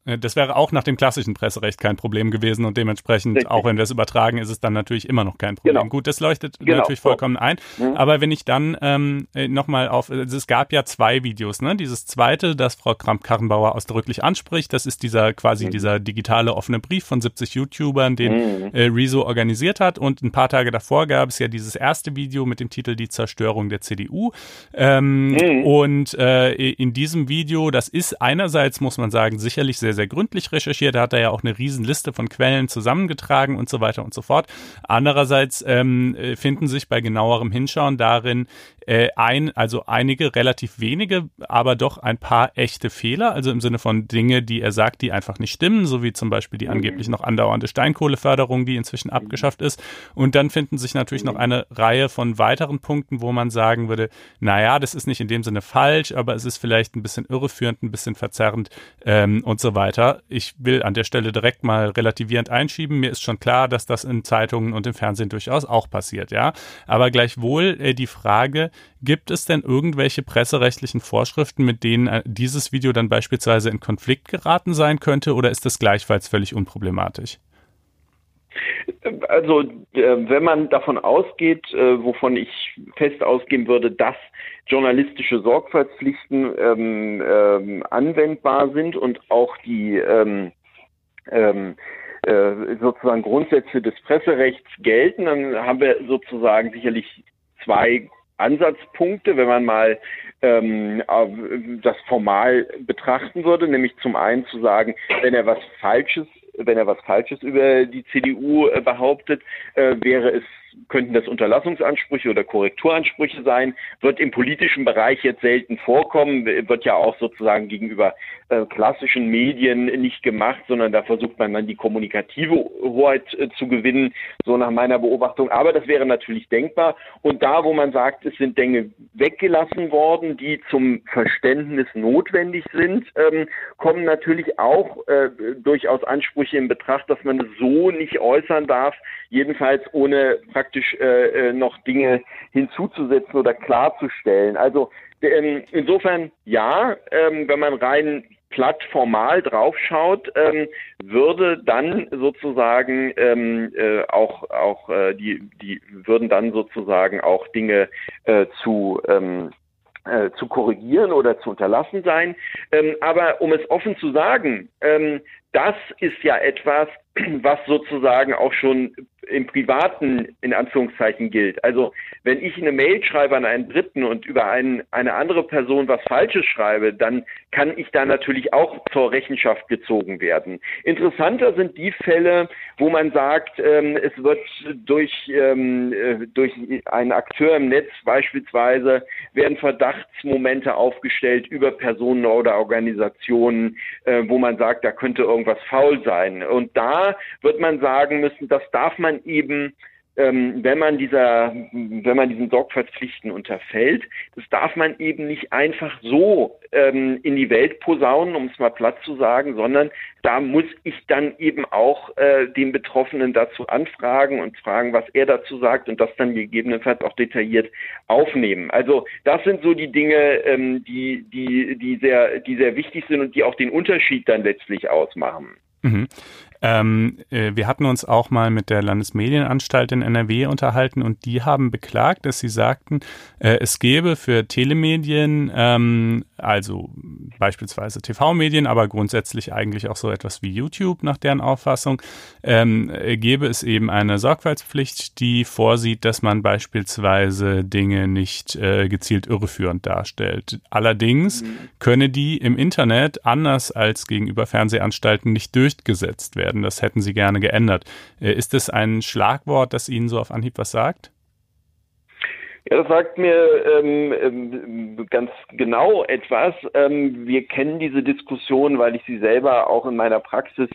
äh, das, wäre auch nach dem klassischen Presserecht kein Problem gewesen und dementsprechend, Richtig. auch wenn wir es übertragen, ist es dann natürlich immer noch kein Problem. Genau. Gut, das leuchtet genau. natürlich vollkommen ein. Mhm. Aber wenn ich dann ähm, äh, nochmal auf, also es gab ja zwei Videos, ne? Dieses zweite, das Frau Kramp-Karrenbauer ausdrücklich anspricht, das ist dieser quasi mhm. dieser digitale offene Brief von 70 YouTubern, den mhm. äh, Rezo organisiert hat. Und ein paar Tage davor gab es ja dieses erste Video mit dem Titel Die Zerstörung der CDU. Ähm, Mhm. Und äh, in diesem Video, das ist einerseits, muss man sagen, sicherlich sehr, sehr gründlich recherchiert. Da hat er ja auch eine Riesenliste von Quellen zusammengetragen und so weiter und so fort. Andererseits ähm, äh, finden sich bei genauerem Hinschauen darin äh, ein, also einige relativ wenige, aber doch ein paar echte Fehler, also im Sinne von Dinge, die er sagt, die einfach nicht stimmen, so wie zum Beispiel die angeblich noch andauernde Steinkohleförderung, die inzwischen abgeschafft ist. Und dann finden sich natürlich noch eine Reihe von weiteren Punkten, wo man sagen würde, naja, das ist nicht in dem Sinne falsch, aber es ist vielleicht ein bisschen irreführend, ein bisschen verzerrend ähm, und so weiter. Ich will an der Stelle direkt mal relativierend einschieben. Mir ist schon klar, dass das in Zeitungen und im Fernsehen durchaus auch passiert, ja. Aber gleichwohl äh, die Frage, Gibt es denn irgendwelche presserechtlichen Vorschriften, mit denen äh, dieses Video dann beispielsweise in Konflikt geraten sein könnte oder ist das gleichfalls völlig unproblematisch? Also äh, wenn man davon ausgeht, äh, wovon ich fest ausgehen würde, dass journalistische Sorgfaltspflichten ähm, ähm, anwendbar sind und auch die ähm, ähm, äh, sozusagen Grundsätze des Presserechts gelten, dann haben wir sozusagen sicherlich zwei Ansatzpunkte, wenn man mal ähm, das formal betrachten würde, nämlich zum einen zu sagen, wenn er was Falsches, wenn er was Falsches über die CDU äh, behauptet, äh, wäre es könnten das Unterlassungsansprüche oder Korrekturansprüche sein, wird im politischen Bereich jetzt selten vorkommen, wird ja auch sozusagen gegenüber äh, klassischen Medien nicht gemacht, sondern da versucht man dann die kommunikative Hoheit äh, zu gewinnen, so nach meiner Beobachtung. Aber das wäre natürlich denkbar. Und da, wo man sagt, es sind Dinge weggelassen worden, die zum Verständnis notwendig sind, ähm, kommen natürlich auch äh, durchaus Ansprüche in Betracht, dass man es so nicht äußern darf, jedenfalls ohne praktisch äh, äh, noch Dinge hinzuzusetzen oder klarzustellen. Also ähm, insofern ja, ähm, wenn man rein platt formal draufschaut, ähm, würde dann sozusagen ähm, äh, auch auch äh, die die würden dann sozusagen auch Dinge äh, zu ähm, äh, zu korrigieren oder zu unterlassen sein. Ähm, aber um es offen zu sagen, ähm, das ist ja etwas, was sozusagen auch schon im Privaten in Anführungszeichen gilt. Also wenn ich eine Mail schreibe an einen Dritten und über einen, eine andere Person was Falsches schreibe, dann kann ich da natürlich auch zur Rechenschaft gezogen werden. Interessanter sind die Fälle, wo man sagt, ähm, es wird durch, ähm, äh, durch einen Akteur im Netz beispielsweise werden Verdachtsmomente aufgestellt über Personen oder Organisationen, äh, wo man sagt, da könnte irgendwas faul sein. Und da wird man sagen müssen, das darf man eben ähm, wenn man dieser, wenn man diesen Sorgfaltspflichten unterfällt, das darf man eben nicht einfach so ähm, in die Welt posaunen, um es mal platt zu sagen, sondern da muss ich dann eben auch äh, den Betroffenen dazu anfragen und fragen, was er dazu sagt und das dann gegebenenfalls auch detailliert aufnehmen. Also das sind so die Dinge, ähm, die, die, die sehr, die sehr wichtig sind und die auch den Unterschied dann letztlich ausmachen. Mhm. Ähm, äh, wir hatten uns auch mal mit der Landesmedienanstalt in NRW unterhalten und die haben beklagt, dass sie sagten, äh, es gäbe für Telemedien, ähm, also beispielsweise TV-Medien, aber grundsätzlich eigentlich auch so etwas wie YouTube nach deren Auffassung, ähm, äh, gäbe es eben eine Sorgfaltspflicht, die vorsieht, dass man beispielsweise Dinge nicht äh, gezielt irreführend darstellt. Allerdings mhm. könne die im Internet anders als gegenüber Fernsehanstalten nicht durchgesetzt werden werden. Das hätten Sie gerne geändert. Äh, ist das ein Schlagwort, das Ihnen so auf Anhieb was sagt? Ja, das sagt mir ähm, ähm, ganz genau etwas. Ähm, wir kennen diese Diskussion, weil ich sie selber auch in meiner Praxis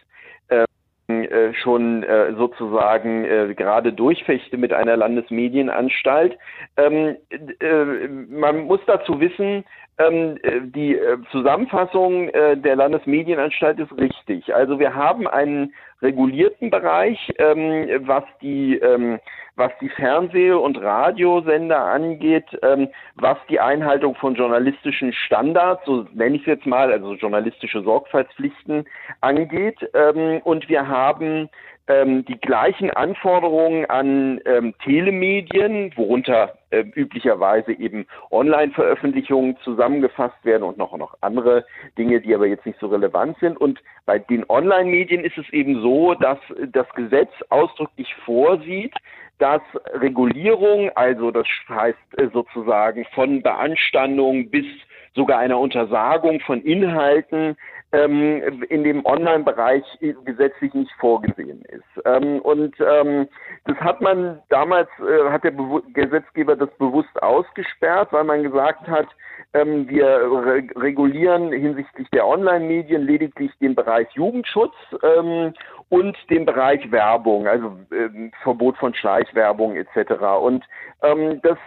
äh, schon äh, sozusagen äh, gerade durchfechte mit einer Landesmedienanstalt. Ähm, äh, man muss dazu wissen, ähm, äh, die Zusammenfassung der Landesmedienanstalt ist richtig. Also wir haben einen regulierten Bereich, ähm, was die ähm, was die Fernseh- und Radiosender angeht, ähm, was die Einhaltung von journalistischen Standards, so nenne ich es jetzt mal, also journalistische Sorgfaltspflichten angeht. Ähm, und wir haben ähm, die gleichen Anforderungen an ähm, Telemedien, worunter äh, üblicherweise eben Online-Veröffentlichungen zusammengefasst werden und noch, noch andere Dinge, die aber jetzt nicht so relevant sind. Und bei den Online-Medien ist es eben so, dass das Gesetz ausdrücklich vorsieht, dass Regulierung, also das heißt äh, sozusagen von Beanstandung bis sogar einer Untersagung von Inhalten ähm, in dem Online-Bereich gesetzlich nicht vorgesehen ist. Ähm, und ähm, das hat man damals, äh, hat der Be Gesetzgeber das bewusst ausgesperrt, weil man gesagt hat, ähm, wir re regulieren hinsichtlich der Online-Medien lediglich den Bereich Jugendschutz ähm, und den Bereich Werbung, also ähm, Verbot von Schleichwerbung etc. Und ähm, das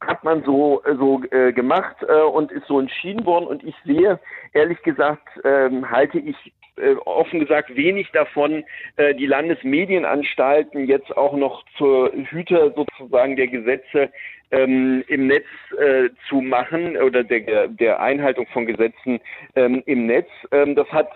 hat man so so äh, gemacht äh, und ist so entschieden worden und ich sehe ehrlich gesagt ähm, halte ich äh, offen gesagt wenig davon, äh, die Landesmedienanstalten jetzt auch noch zur Hüter sozusagen der Gesetze ähm, im Netz äh, zu machen oder der, der Einhaltung von Gesetzen ähm, im Netz. Ähm, das hat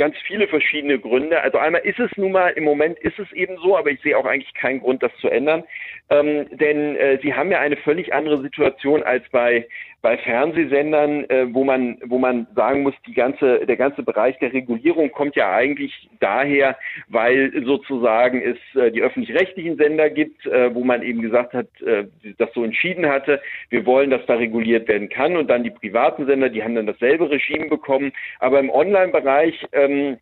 ganz viele verschiedene Gründe. Also einmal ist es nun mal, im Moment ist es eben so, aber ich sehe auch eigentlich keinen Grund, das zu ändern. Ähm, denn äh, sie haben ja eine völlig andere Situation als bei, bei Fernsehsendern, äh, wo man, wo man sagen muss, die ganze, der ganze Bereich der Regulierung kommt ja eigentlich daher, weil sozusagen es äh, die öffentlich-rechtlichen Sender gibt, äh, wo man eben gesagt hat, äh, das so entschieden hatte, wir wollen, dass da reguliert werden kann und dann die privaten Sender, die haben dann dasselbe Regime bekommen. Aber im Online-Bereich ähm,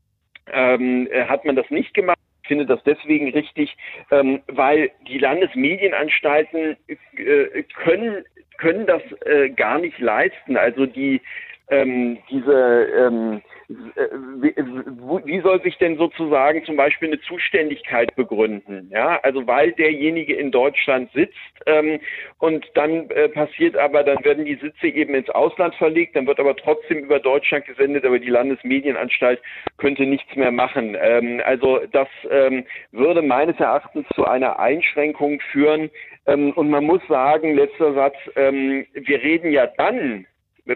ähm, hat man das nicht gemacht. Ich finde das deswegen richtig, ähm, weil die Landesmedienanstalten äh, können können das äh, gar nicht leisten. Also die ähm, diese ähm, äh, wie, wie soll sich denn sozusagen zum Beispiel eine Zuständigkeit begründen? Ja, also weil derjenige in Deutschland sitzt ähm, und dann äh, passiert aber, dann werden die Sitze eben ins Ausland verlegt, dann wird aber trotzdem über Deutschland gesendet, aber die Landesmedienanstalt könnte nichts mehr machen. Ähm, also das ähm, würde meines Erachtens zu einer Einschränkung führen. Ähm, und man muss sagen, letzter Satz, ähm, wir reden ja dann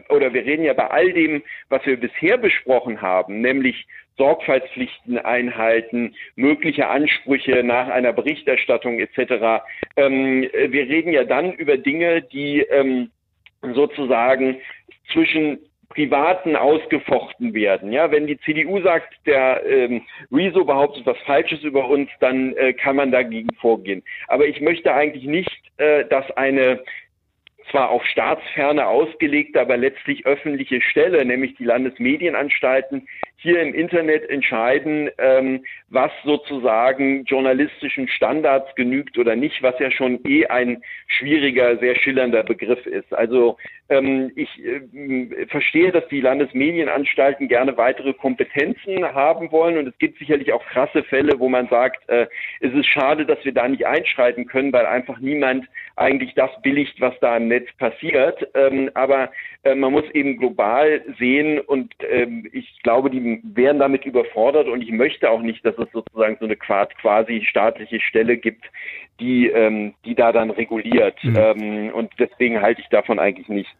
oder wir reden ja bei all dem, was wir bisher besprochen haben, nämlich Sorgfaltspflichten einhalten, mögliche Ansprüche nach einer Berichterstattung etc. Ähm, wir reden ja dann über Dinge, die ähm, sozusagen zwischen Privaten ausgefochten werden. Ja, wenn die CDU sagt, der ähm, Rezo behauptet was Falsches über uns, dann äh, kann man dagegen vorgehen. Aber ich möchte eigentlich nicht, äh, dass eine zwar auf Staatsferne ausgelegte, aber letztlich öffentliche Stelle, nämlich die Landesmedienanstalten, hier im Internet entscheiden, ähm, was sozusagen journalistischen Standards genügt oder nicht, was ja schon eh ein schwieriger, sehr schillernder Begriff ist. Also ähm, ich äh, verstehe, dass die Landesmedienanstalten gerne weitere Kompetenzen haben wollen und es gibt sicherlich auch krasse Fälle, wo man sagt, äh, es ist schade, dass wir da nicht einschreiten können, weil einfach niemand eigentlich das billigt, was da im Netz passiert. Ähm, aber äh, man muss eben global sehen und ähm, ich glaube, die wären damit überfordert und ich möchte auch nicht, dass es sozusagen so eine quasi staatliche Stelle gibt, die, ähm, die da dann reguliert. Mhm. Ähm, und deswegen halte ich davon eigentlich nichts.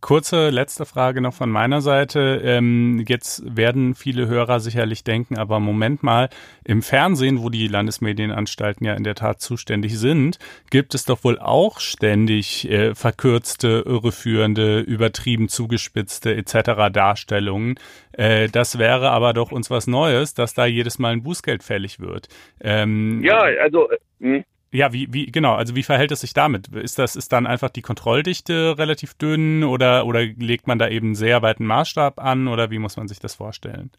Kurze letzte Frage noch von meiner Seite. Ähm, jetzt werden viele Hörer sicherlich denken, aber Moment mal, im Fernsehen, wo die Landesmedienanstalten ja in der Tat zuständig sind, gibt es doch wohl auch ständig äh, verkürzte, irreführende, übertrieben zugespitzte etc. Darstellungen. Äh, das wäre aber doch uns was Neues, dass da jedes Mal ein Bußgeld fällig wird. Ähm, ja, also. Hm. Ja, wie, wie, genau, also wie verhält es sich damit? Ist das, ist dann einfach die Kontrolldichte relativ dünn oder, oder legt man da eben sehr weiten Maßstab an oder wie muss man sich das vorstellen?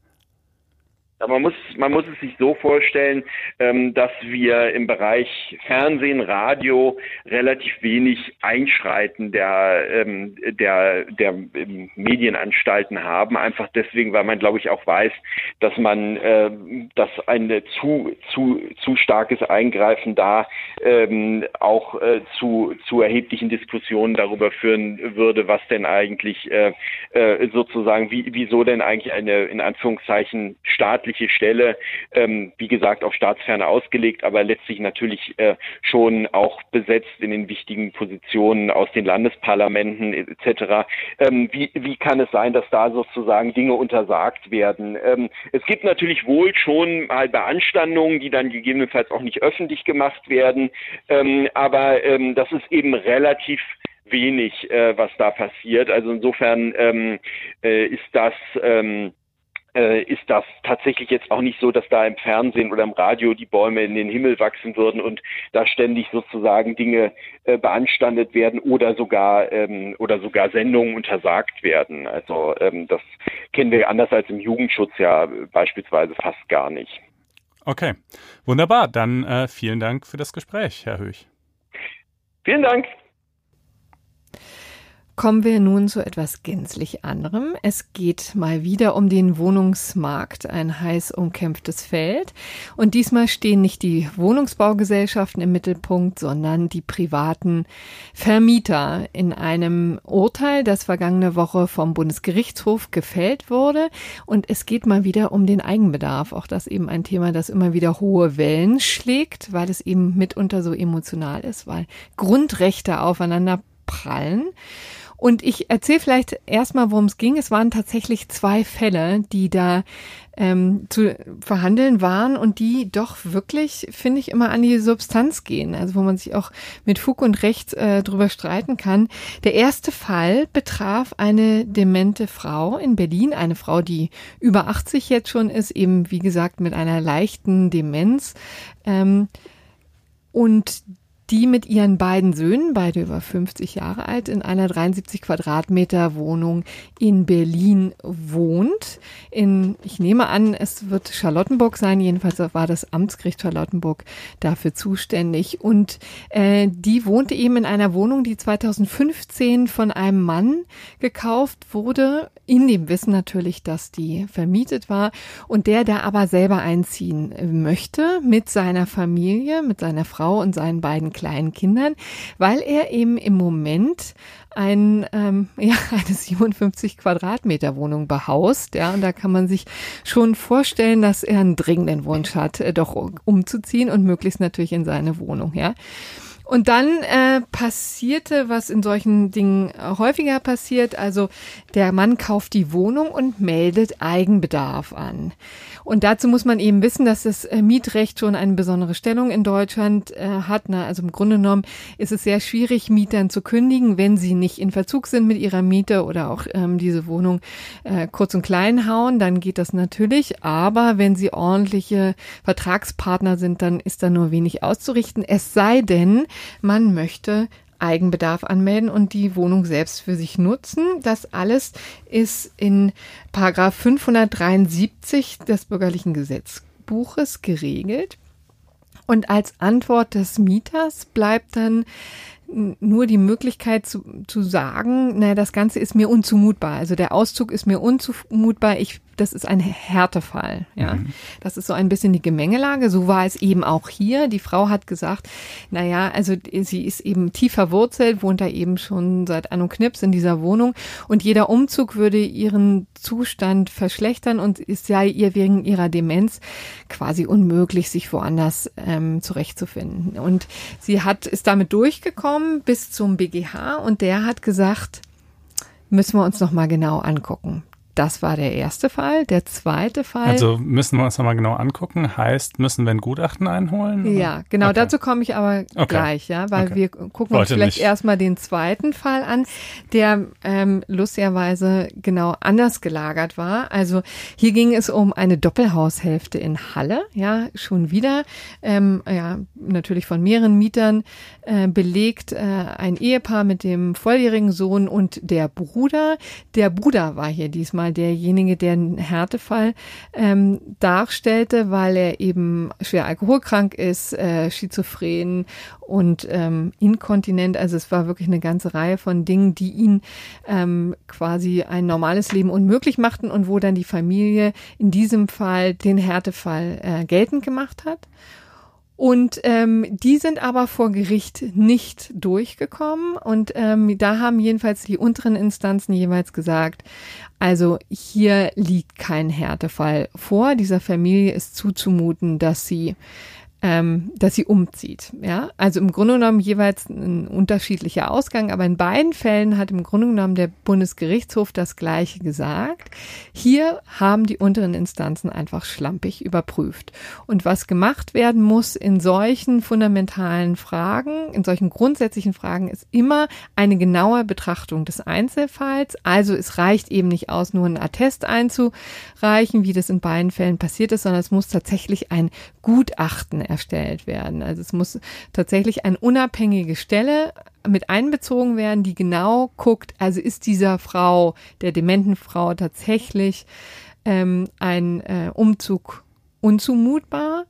Man muss, man muss es sich so vorstellen, ähm, dass wir im Bereich Fernsehen, Radio relativ wenig Einschreiten der, ähm, der, der ähm, Medienanstalten haben. Einfach deswegen, weil man, glaube ich, auch weiß, dass man, äh, dass ein zu, zu, zu starkes Eingreifen da ähm, auch äh, zu, zu erheblichen Diskussionen darüber führen würde, was denn eigentlich äh, äh, sozusagen, wie, wieso denn eigentlich eine in Anführungszeichen staatliche staatliche Stelle, ähm, wie gesagt, auf Staatsferne ausgelegt, aber letztlich natürlich äh, schon auch besetzt in den wichtigen Positionen aus den Landesparlamenten etc. Ähm, wie, wie kann es sein, dass da sozusagen Dinge untersagt werden? Ähm, es gibt natürlich wohl schon mal Beanstandungen, die dann gegebenenfalls auch nicht öffentlich gemacht werden, ähm, aber ähm, das ist eben relativ wenig, äh, was da passiert. Also insofern ähm, äh, ist das ähm, äh, ist das tatsächlich jetzt auch nicht so, dass da im Fernsehen oder im Radio die Bäume in den Himmel wachsen würden und da ständig sozusagen Dinge äh, beanstandet werden oder sogar ähm, oder sogar Sendungen untersagt werden. Also ähm, das kennen wir anders als im Jugendschutz ja beispielsweise fast gar nicht. Okay, wunderbar. Dann äh, vielen Dank für das Gespräch, Herr Höch. Vielen Dank. Kommen wir nun zu etwas gänzlich anderem. Es geht mal wieder um den Wohnungsmarkt, ein heiß umkämpftes Feld. Und diesmal stehen nicht die Wohnungsbaugesellschaften im Mittelpunkt, sondern die privaten Vermieter. In einem Urteil, das vergangene Woche vom Bundesgerichtshof gefällt wurde. Und es geht mal wieder um den Eigenbedarf. Auch das eben ein Thema, das immer wieder hohe Wellen schlägt, weil es eben mitunter so emotional ist, weil Grundrechte aufeinander prallen. Und ich erzähle vielleicht erstmal, worum es ging. Es waren tatsächlich zwei Fälle, die da ähm, zu verhandeln waren und die doch wirklich, finde ich, immer an die Substanz gehen. Also wo man sich auch mit Fug und Recht äh, drüber streiten kann. Der erste Fall betraf eine demente Frau in Berlin, eine Frau, die über 80 jetzt schon ist, eben wie gesagt mit einer leichten Demenz. Ähm, und die mit ihren beiden Söhnen, beide über 50 Jahre alt, in einer 73 Quadratmeter Wohnung in Berlin wohnt. In, ich nehme an, es wird Charlottenburg sein. Jedenfalls war das Amtsgericht Charlottenburg dafür zuständig. Und äh, die wohnte eben in einer Wohnung, die 2015 von einem Mann gekauft wurde, in dem Wissen natürlich, dass die vermietet war und der da aber selber einziehen möchte mit seiner Familie, mit seiner Frau und seinen beiden kleinen Kindern, weil er eben im Moment ein, ähm, ja, eine 57 Quadratmeter Wohnung behaust, ja, und da kann man sich schon vorstellen, dass er einen dringenden Wunsch hat, äh, doch umzuziehen und möglichst natürlich in seine Wohnung, ja. Und dann äh, passierte, was in solchen Dingen häufiger passiert, also der Mann kauft die Wohnung und meldet Eigenbedarf an. Und dazu muss man eben wissen, dass das äh, Mietrecht schon eine besondere Stellung in Deutschland äh, hat. Na, also im Grunde genommen ist es sehr schwierig, Mietern zu kündigen, wenn sie nicht in Verzug sind mit ihrer Miete oder auch ähm, diese Wohnung äh, kurz und klein hauen, dann geht das natürlich. Aber wenn sie ordentliche Vertragspartner sind, dann ist da nur wenig auszurichten. Es sei denn, man möchte Eigenbedarf anmelden und die Wohnung selbst für sich nutzen. Das alles ist in Paragraph 573 des bürgerlichen Gesetzbuches geregelt. Und als Antwort des Mieters bleibt dann nur die Möglichkeit zu, zu sagen, naja, das Ganze ist mir unzumutbar. Also der Auszug ist mir unzumutbar. Ich das ist ein Härtefall. Ja, mhm. das ist so ein bisschen die Gemengelage. So war es eben auch hier. Die Frau hat gesagt, na ja, also sie ist eben tief verwurzelt, wohnt da eben schon seit An und Knips in dieser Wohnung und jeder Umzug würde ihren Zustand verschlechtern und es sei ihr wegen ihrer Demenz quasi unmöglich, sich woanders ähm, zurechtzufinden. Und sie hat ist damit durchgekommen bis zum BGH und der hat gesagt, müssen wir uns noch mal genau angucken. Das war der erste Fall. Der zweite Fall. Also müssen wir uns nochmal genau angucken. Heißt, müssen wir ein Gutachten einholen? Oder? Ja, genau. Okay. Dazu komme ich aber okay. gleich, ja, weil okay. wir gucken uns vielleicht nicht. erstmal den zweiten Fall an, der ähm, lustigerweise genau anders gelagert war. Also hier ging es um eine Doppelhaushälfte in Halle, ja, schon wieder, ähm, ja, natürlich von mehreren Mietern äh, belegt. Äh, ein Ehepaar mit dem volljährigen Sohn und der Bruder. Der Bruder war hier diesmal mal derjenige, der einen Härtefall ähm, darstellte, weil er eben schwer alkoholkrank ist, äh, schizophren und ähm, inkontinent. Also es war wirklich eine ganze Reihe von Dingen, die ihn ähm, quasi ein normales Leben unmöglich machten und wo dann die Familie in diesem Fall den Härtefall äh, geltend gemacht hat. Und ähm, die sind aber vor Gericht nicht durchgekommen. Und ähm, da haben jedenfalls die unteren Instanzen jeweils gesagt, also hier liegt kein Härtefall vor. Dieser Familie ist zuzumuten, dass sie ähm, dass sie umzieht. Ja, also im Grunde genommen jeweils ein unterschiedlicher Ausgang, aber in beiden Fällen hat im Grunde genommen der Bundesgerichtshof das Gleiche gesagt. Hier haben die unteren Instanzen einfach schlampig überprüft. Und was gemacht werden muss in solchen fundamentalen Fragen, in solchen grundsätzlichen Fragen, ist immer eine genaue Betrachtung des Einzelfalls. Also es reicht eben nicht aus, nur einen Attest einzureichen, wie das in beiden Fällen passiert ist, sondern es muss tatsächlich ein Gutachten erstellt werden. Also es muss tatsächlich eine unabhängige Stelle mit einbezogen werden, die genau guckt, also ist dieser Frau, der dementen Frau tatsächlich ähm, ein äh, Umzug unzumutbar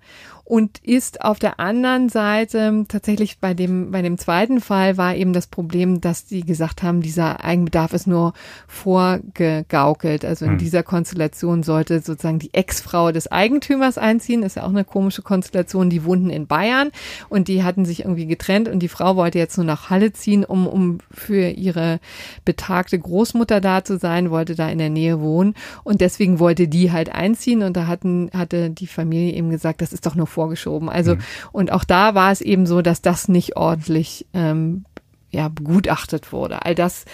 und ist auf der anderen Seite tatsächlich bei dem, bei dem zweiten Fall war eben das Problem, dass die gesagt haben, dieser Eigenbedarf ist nur vorgegaukelt. Also in hm. dieser Konstellation sollte sozusagen die Ex-Frau des Eigentümers einziehen. Ist ja auch eine komische Konstellation. Die wohnten in Bayern und die hatten sich irgendwie getrennt und die Frau wollte jetzt nur nach Halle ziehen, um, um für ihre betagte Großmutter da zu sein, wollte da in der Nähe wohnen und deswegen wollte die halt einziehen und da hatten, hatte die Familie eben gesagt, das ist doch nur vorgeschoben. Also, mhm. und auch da war es eben so, dass das nicht ordentlich ähm, ja, begutachtet wurde. All das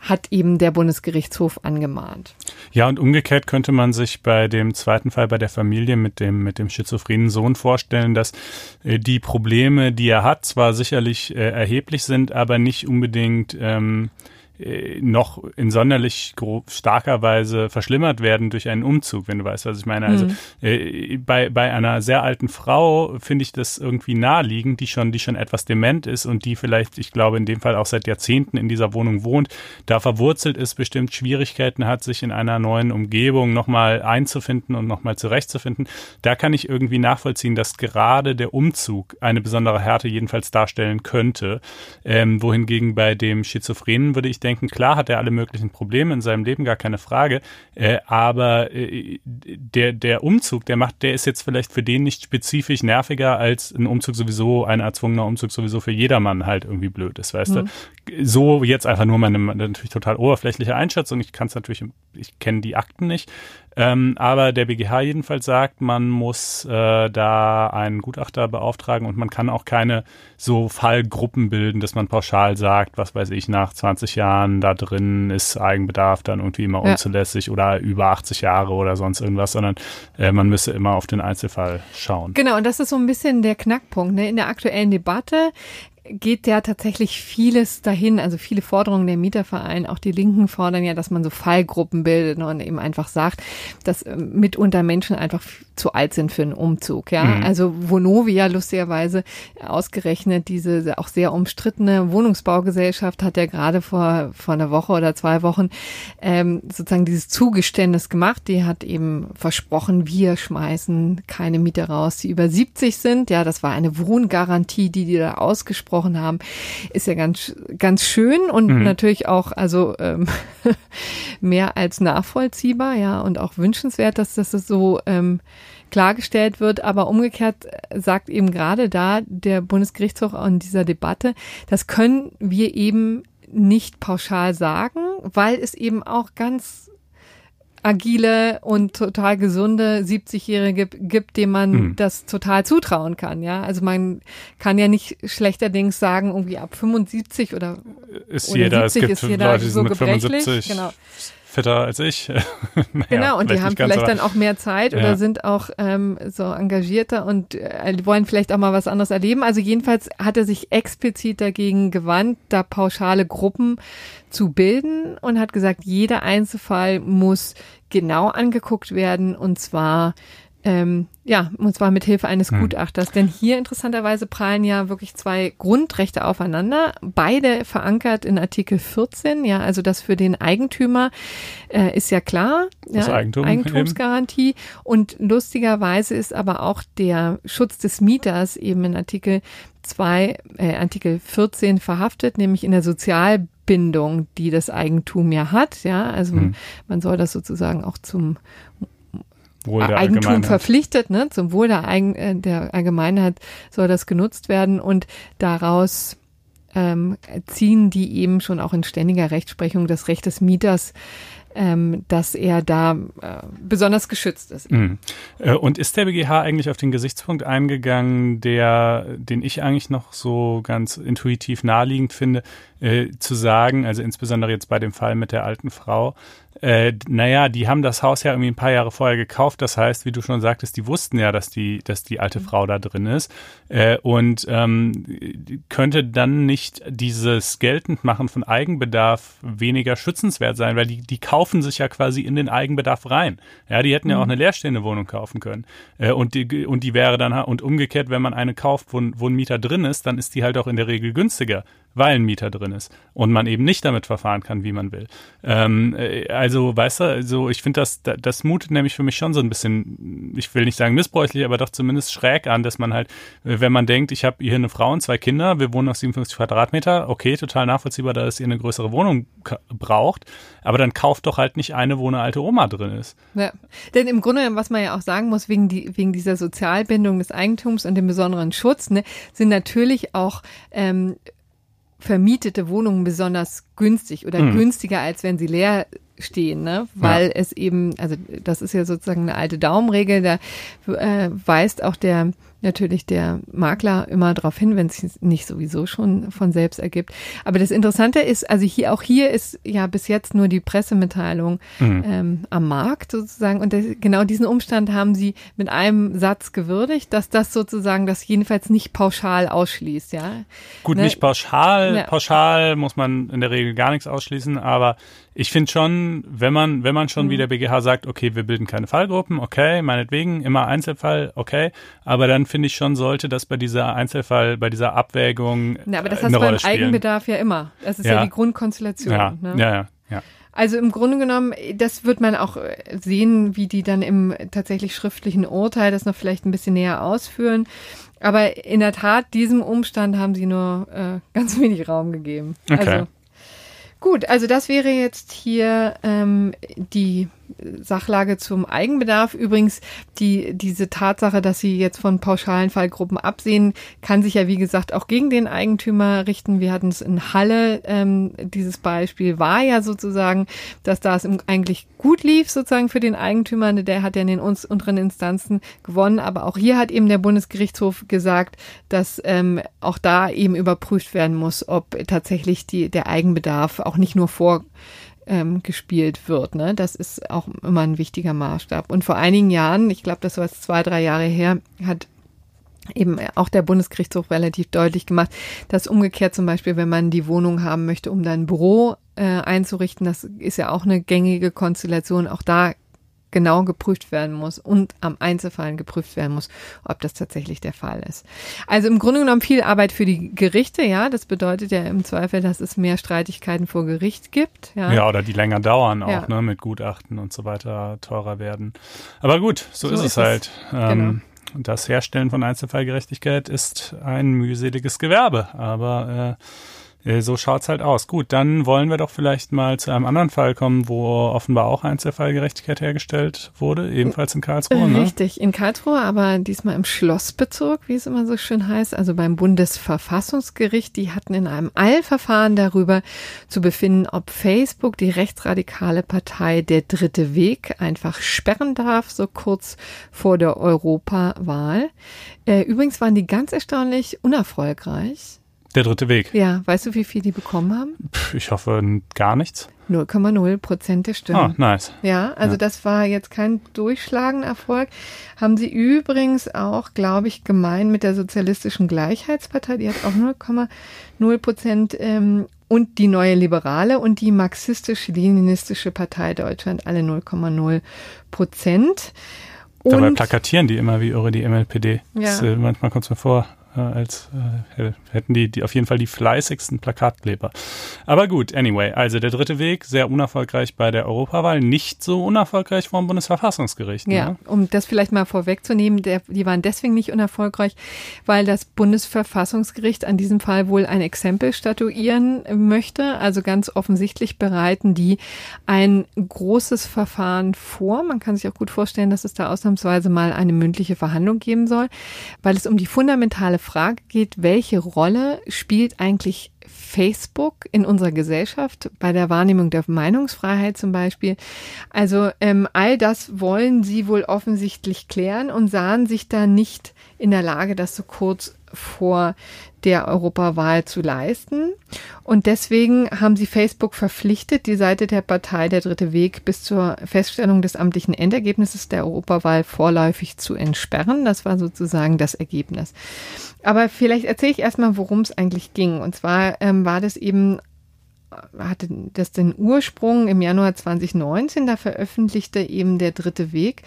hat eben der Bundesgerichtshof angemahnt. Ja, und umgekehrt könnte man sich bei dem zweiten Fall bei der Familie mit dem, mit dem schizophrenen Sohn vorstellen, dass äh, die Probleme, die er hat, zwar sicherlich äh, erheblich sind, aber nicht unbedingt ähm, äh, noch in sonderlich starker Weise verschlimmert werden durch einen Umzug, wenn du weißt, was ich meine. Also mhm. äh, bei, bei einer sehr alten Frau finde ich das irgendwie naheliegend, die schon, die schon etwas dement ist und die vielleicht, ich glaube, in dem Fall auch seit Jahrzehnten in dieser Wohnung wohnt, da verwurzelt ist, bestimmt Schwierigkeiten hat, sich in einer neuen Umgebung nochmal einzufinden und nochmal zurechtzufinden. Da kann ich irgendwie nachvollziehen, dass gerade der Umzug eine besondere Härte jedenfalls darstellen könnte. Ähm, wohingegen bei dem Schizophrenen würde ich denken, denken, klar hat er alle möglichen Probleme in seinem Leben, gar keine Frage. Äh, aber äh, der, der Umzug, der macht, der ist jetzt vielleicht für den nicht spezifisch nerviger, als ein Umzug sowieso, ein erzwungener Umzug sowieso für jedermann halt irgendwie blöd ist, weißt mhm. du? So jetzt einfach nur meine natürlich total oberflächliche Einschätzung. Ich kann es natürlich, ich kenne die Akten nicht. Ähm, aber der BGH jedenfalls sagt, man muss äh, da einen Gutachter beauftragen und man kann auch keine so Fallgruppen bilden, dass man pauschal sagt, was weiß ich, nach 20 Jahren da drin ist Eigenbedarf dann irgendwie immer ja. unzulässig oder über 80 Jahre oder sonst irgendwas, sondern äh, man müsse immer auf den Einzelfall schauen. Genau, und das ist so ein bisschen der Knackpunkt. Ne? In der aktuellen Debatte geht ja tatsächlich vieles dahin, also viele Forderungen der Mietervereine, auch die Linken fordern ja, dass man so Fallgruppen bildet und eben einfach sagt, dass ähm, mitunter Menschen einfach zu alt sind für einen Umzug. Ja, mhm. also Vonovia lustigerweise ausgerechnet diese auch sehr umstrittene Wohnungsbaugesellschaft hat ja gerade vor vor einer Woche oder zwei Wochen ähm, sozusagen dieses Zugeständnis gemacht. Die hat eben versprochen, wir schmeißen keine Mieter raus, die über 70 sind. Ja, das war eine Wohngarantie, die die da ausgesprochen haben. Ist ja ganz ganz schön und mhm. natürlich auch also ähm, mehr als nachvollziehbar, ja und auch wünschenswert, dass das so ähm, klargestellt wird. Aber umgekehrt sagt eben gerade da der Bundesgerichtshof in dieser Debatte, das können wir eben nicht pauschal sagen, weil es eben auch ganz agile und total gesunde 70-Jährige gibt, dem man mhm. das total zutrauen kann, ja. Also man kann ja nicht schlechterdings sagen, irgendwie ab 75 oder, ist oder jeder, 70 ist jeder Leute, so gebrechlich. 75. Genau fitter als ich. naja, genau, und die haben vielleicht dann auch mehr Zeit ja. oder sind auch ähm, so engagierter und äh, wollen vielleicht auch mal was anderes erleben. Also jedenfalls hat er sich explizit dagegen gewandt, da pauschale Gruppen zu bilden und hat gesagt, jeder Einzelfall muss genau angeguckt werden und zwar ähm, ja, und zwar mit Hilfe eines Hm. Gutachters. Denn hier interessanterweise prallen ja wirklich zwei Grundrechte aufeinander, beide verankert in Artikel 14. Ja, also das für den Eigentümer äh, ist ja klar, Das ja, Eigentum Eigentumsgarantie. Und lustigerweise ist aber auch der Schutz des Mieters eben in Artikel 2, äh, Artikel 14 verhaftet, nämlich in der Sozialbindung, die das Eigentum ja hat. Ja, also Hm. man soll das sozusagen auch zum Wohl der Eigentum Allgemeinheit. verpflichtet, ne? Zum Wohl der, Eigen, äh, der Allgemeinheit soll das genutzt werden und daraus ähm, ziehen die eben schon auch in ständiger Rechtsprechung das Recht des Mieters, ähm, dass er da äh, besonders geschützt ist. Äh, Und ist der BGH eigentlich auf den Gesichtspunkt eingegangen, der, den ich eigentlich noch so ganz intuitiv naheliegend finde, äh, zu sagen, also insbesondere jetzt bei dem Fall mit der alten Frau, äh, naja, die haben das Haus ja irgendwie ein paar Jahre vorher gekauft. Das heißt, wie du schon sagtest, die wussten ja, dass die, dass die alte Frau da drin ist. Äh, und ähm, könnte dann nicht dieses Geltendmachen von Eigenbedarf weniger schützenswert sein, weil die, die kaufen sich ja quasi in den Eigenbedarf rein. Ja, die hätten ja auch eine leerstehende Wohnung kaufen können. Äh, und, die, und die wäre dann, und umgekehrt, wenn man eine kauft, wo, wo ein Mieter drin ist, dann ist die halt auch in der Regel günstiger, weil ein Mieter drin ist und man eben nicht damit verfahren kann, wie man will. Ähm, äh, also, weißt du, also ich finde, das, das, mutet nämlich für mich schon so ein bisschen, ich will nicht sagen missbräuchlich, aber doch zumindest schräg an, dass man halt, äh, wenn man denkt, ich habe hier eine Frau und zwei Kinder, wir wohnen auf 57 Quadratmeter, okay, total nachvollziehbar, dass ihr eine größere Wohnung braucht, aber dann kauft doch halt nicht eine, wo eine alte Oma drin ist. Ja. Denn im Grunde, was man ja auch sagen muss, wegen, die, wegen dieser Sozialbindung des Eigentums und dem besonderen Schutz, ne, sind natürlich auch ähm, vermietete Wohnungen besonders günstig oder Mhm. günstiger, als wenn sie leer stehen, ne? Weil es eben, also das ist ja sozusagen eine alte Daumenregel, da äh, weist auch der natürlich der Makler immer darauf hin, wenn es sich nicht sowieso schon von selbst ergibt. Aber das Interessante ist, also hier auch hier ist ja bis jetzt nur die Pressemitteilung ähm, am Markt sozusagen und das, genau diesen Umstand haben sie mit einem Satz gewürdigt, dass das sozusagen das jedenfalls nicht pauschal ausschließt, ja. Gut, Ne? nicht pauschal. Ja. Pauschal muss man in der Regel gar nichts ausschließen, aber ich finde schon, wenn man, wenn man schon Mhm. wie der BGH sagt, okay, wir bilden keine Fallgruppen, okay, meinetwegen, immer Einzelfall, okay, aber dann finde ich schon, sollte das bei dieser Einzelfall, bei dieser Abwägung Na, aber das äh, hast du beim. Eigenbedarf ja immer. Das ist ja, Ja. die Grundkonstellation. Ja, ne? ja, ja, ja. Also im Grunde genommen, das wird man auch äh, sehen, wie die dann im tatsächlich schriftlichen Urteil das noch vielleicht ein bisschen näher ausführen. Aber in der Tat, diesem Umstand haben sie nur äh, ganz wenig Raum gegeben. Okay. Also, gut, also das wäre jetzt hier ähm, die Sachlage zum Eigenbedarf. Übrigens, die, diese Tatsache, dass sie jetzt von pauschalen Fallgruppen absehen, kann sich ja, wie gesagt, auch gegen den Eigentümer richten. Wir hatten es in Halle, ähm, dieses Beispiel war ja sozusagen, dass da es eigentlich gut lief, sozusagen für den Eigentümer. Der hat ja in den unteren Instanzen gewonnen. Aber auch hier hat eben der Bundesgerichtshof gesagt, dass ähm, auch da eben überprüft werden muss, ob tatsächlich die, der Eigenbedarf auch nicht nur vor ähm, gespielt wird. Ne? Das ist auch immer ein wichtiger Maßstab. Und vor einigen Jahren, ich glaube, das war jetzt zwei, drei Jahre her, hat eben auch der Bundesgerichtshof relativ deutlich gemacht, dass umgekehrt zum Beispiel, wenn man die Wohnung haben möchte, um da ein Büro äh, einzurichten, das ist ja auch eine gängige Konstellation, auch da genau geprüft werden muss und am Einzelfall geprüft werden muss, ob das tatsächlich der Fall ist. Also im Grunde genommen viel Arbeit für die Gerichte, ja. Das bedeutet ja im Zweifel, dass es mehr Streitigkeiten vor Gericht gibt. Ja, Ja, oder die länger dauern auch, Ja. ne, mit Gutachten und so weiter teurer werden. Aber gut, so, So ist, ist es es. halt. Genau. Ähm, Das Herstellen von Einzelfallgerechtigkeit ist ein mühseliges Gewerbe, aber äh, so schaut's halt aus. Gut, dann wollen wir doch vielleicht mal zu einem anderen Fall kommen, wo offenbar auch Einzelfallgerechtigkeit hergestellt wurde, ebenfalls in Karlsruhe. Ne? Richtig, in Karlsruhe, aber diesmal im Schlossbezirk, wie es immer so schön heißt, also beim Bundesverfassungsgericht. Die hatten in einem Eilverfahren darüber zu befinden, ob Facebook die rechtsradikale Partei Der Dritte Weg einfach sperren darf, so kurz vor der Europawahl. Äh, übrigens waren die ganz erstaunlich unerfolgreich. Der dritte Weg. Ja, weißt du, wie viel die bekommen haben? Pff, ich hoffe gar nichts. 0,0 Prozent der Stimmen. Ah, nice. Ja, also Ja. das war jetzt kein durchschlagender Erfolg. Haben sie übrigens auch, glaube ich, gemein mit der Sozialistischen Gleichheitspartei, die hat auch 0,0 Prozent ähm, und die Neue Liberale und die Marxistisch-Leninistische Partei Deutschland alle 0,0 Prozent. Dabei plakatieren die immer wie irre die MLPD. Ja. Das, äh, manchmal kommt es mir vor, äh, als äh, hätten die, die auf jeden Fall die fleißigsten Plakatkleber. Aber gut, anyway, also der dritte Weg, sehr unerfolgreich bei der Europawahl, nicht so unerfolgreich vom Bundesverfassungsgericht. Ja, ne? um das vielleicht mal vorwegzunehmen, der, die waren deswegen nicht unerfolgreich, weil das Bundesverfassungsgericht an diesem Fall wohl ein Exempel statuieren möchte. Also ganz offensichtlich bereiten die ein großes Verfahren vor. Man kann sich auch gut vorstellen, dass es da ausnahmsweise mal eine mündliche Verhandlung geben soll, weil es um die fundamentale Frage geht, welche Rolle spielt eigentlich Facebook in unserer Gesellschaft, bei der Wahrnehmung der Meinungsfreiheit zum Beispiel. Also ähm, all das wollen sie wohl offensichtlich klären und sahen sich da nicht in der Lage, das so kurz vor der Europawahl zu leisten. Und deswegen haben sie Facebook verpflichtet, die Seite der Partei Der Dritte Weg bis zur Feststellung des amtlichen Endergebnisses der Europawahl vorläufig zu entsperren. Das war sozusagen das Ergebnis. Aber vielleicht erzähle ich erstmal, worum es eigentlich ging. Und zwar ähm, war das eben hatte das den Ursprung im Januar 2019, da veröffentlichte eben der dritte Weg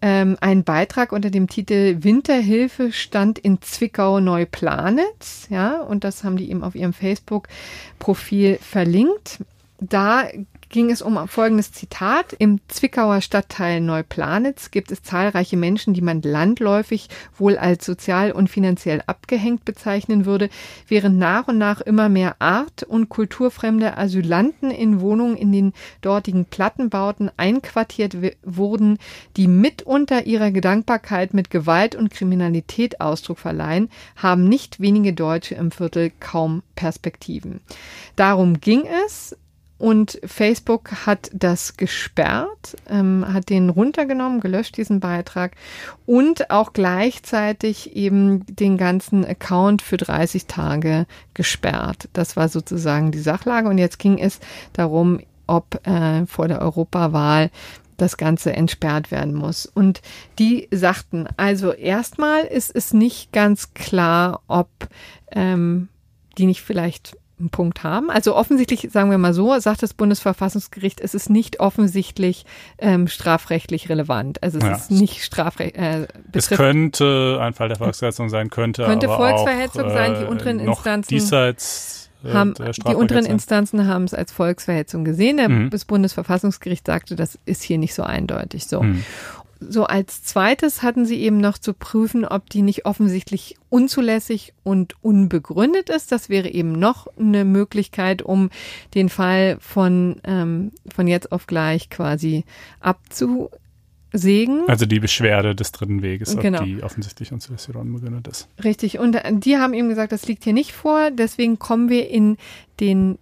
ähm, einen Beitrag unter dem Titel Winterhilfe stand in Zwickau Neuplanitz, ja, und das haben die eben auf ihrem Facebook-Profil verlinkt. Da ging es um folgendes Zitat. Im Zwickauer Stadtteil Neuplanitz gibt es zahlreiche Menschen, die man landläufig wohl als sozial und finanziell abgehängt bezeichnen würde, während nach und nach immer mehr art- und kulturfremde Asylanten in Wohnungen in den dortigen Plattenbauten einquartiert wurden, die mitunter ihrer Gedankbarkeit mit Gewalt und Kriminalität Ausdruck verleihen, haben nicht wenige Deutsche im Viertel kaum Perspektiven. Darum ging es und Facebook hat das gesperrt, ähm, hat den runtergenommen, gelöscht, diesen Beitrag und auch gleichzeitig eben den ganzen Account für 30 Tage gesperrt. Das war sozusagen die Sachlage. Und jetzt ging es darum, ob äh, vor der Europawahl das Ganze entsperrt werden muss. Und die sagten, also erstmal ist es nicht ganz klar, ob ähm, die nicht vielleicht Punkt haben. Also offensichtlich, sagen wir mal so, sagt das Bundesverfassungsgericht, es ist nicht offensichtlich ähm, strafrechtlich relevant. Also es ja. ist nicht strafrechtlich. Äh, es könnte ein Fall der Volksverhetzung sein, könnte, könnte aber Volksverhetzung auch, sein. Die unteren Instanzen diesseits äh, haben, die unteren Instanzen haben es als Volksverhetzung gesehen. Der, mhm. Das Bundesverfassungsgericht sagte, das ist hier nicht so eindeutig so. Mhm. So als zweites hatten sie eben noch zu prüfen, ob die nicht offensichtlich unzulässig und unbegründet ist. Das wäre eben noch eine Möglichkeit, um den Fall von, ähm, von jetzt auf gleich quasi abzusägen. Also die Beschwerde des dritten Weges, ob Genau. die offensichtlich unzulässig oder unbegründet ist. Richtig. Und äh, die haben eben gesagt, das liegt hier nicht vor. Deswegen kommen wir in den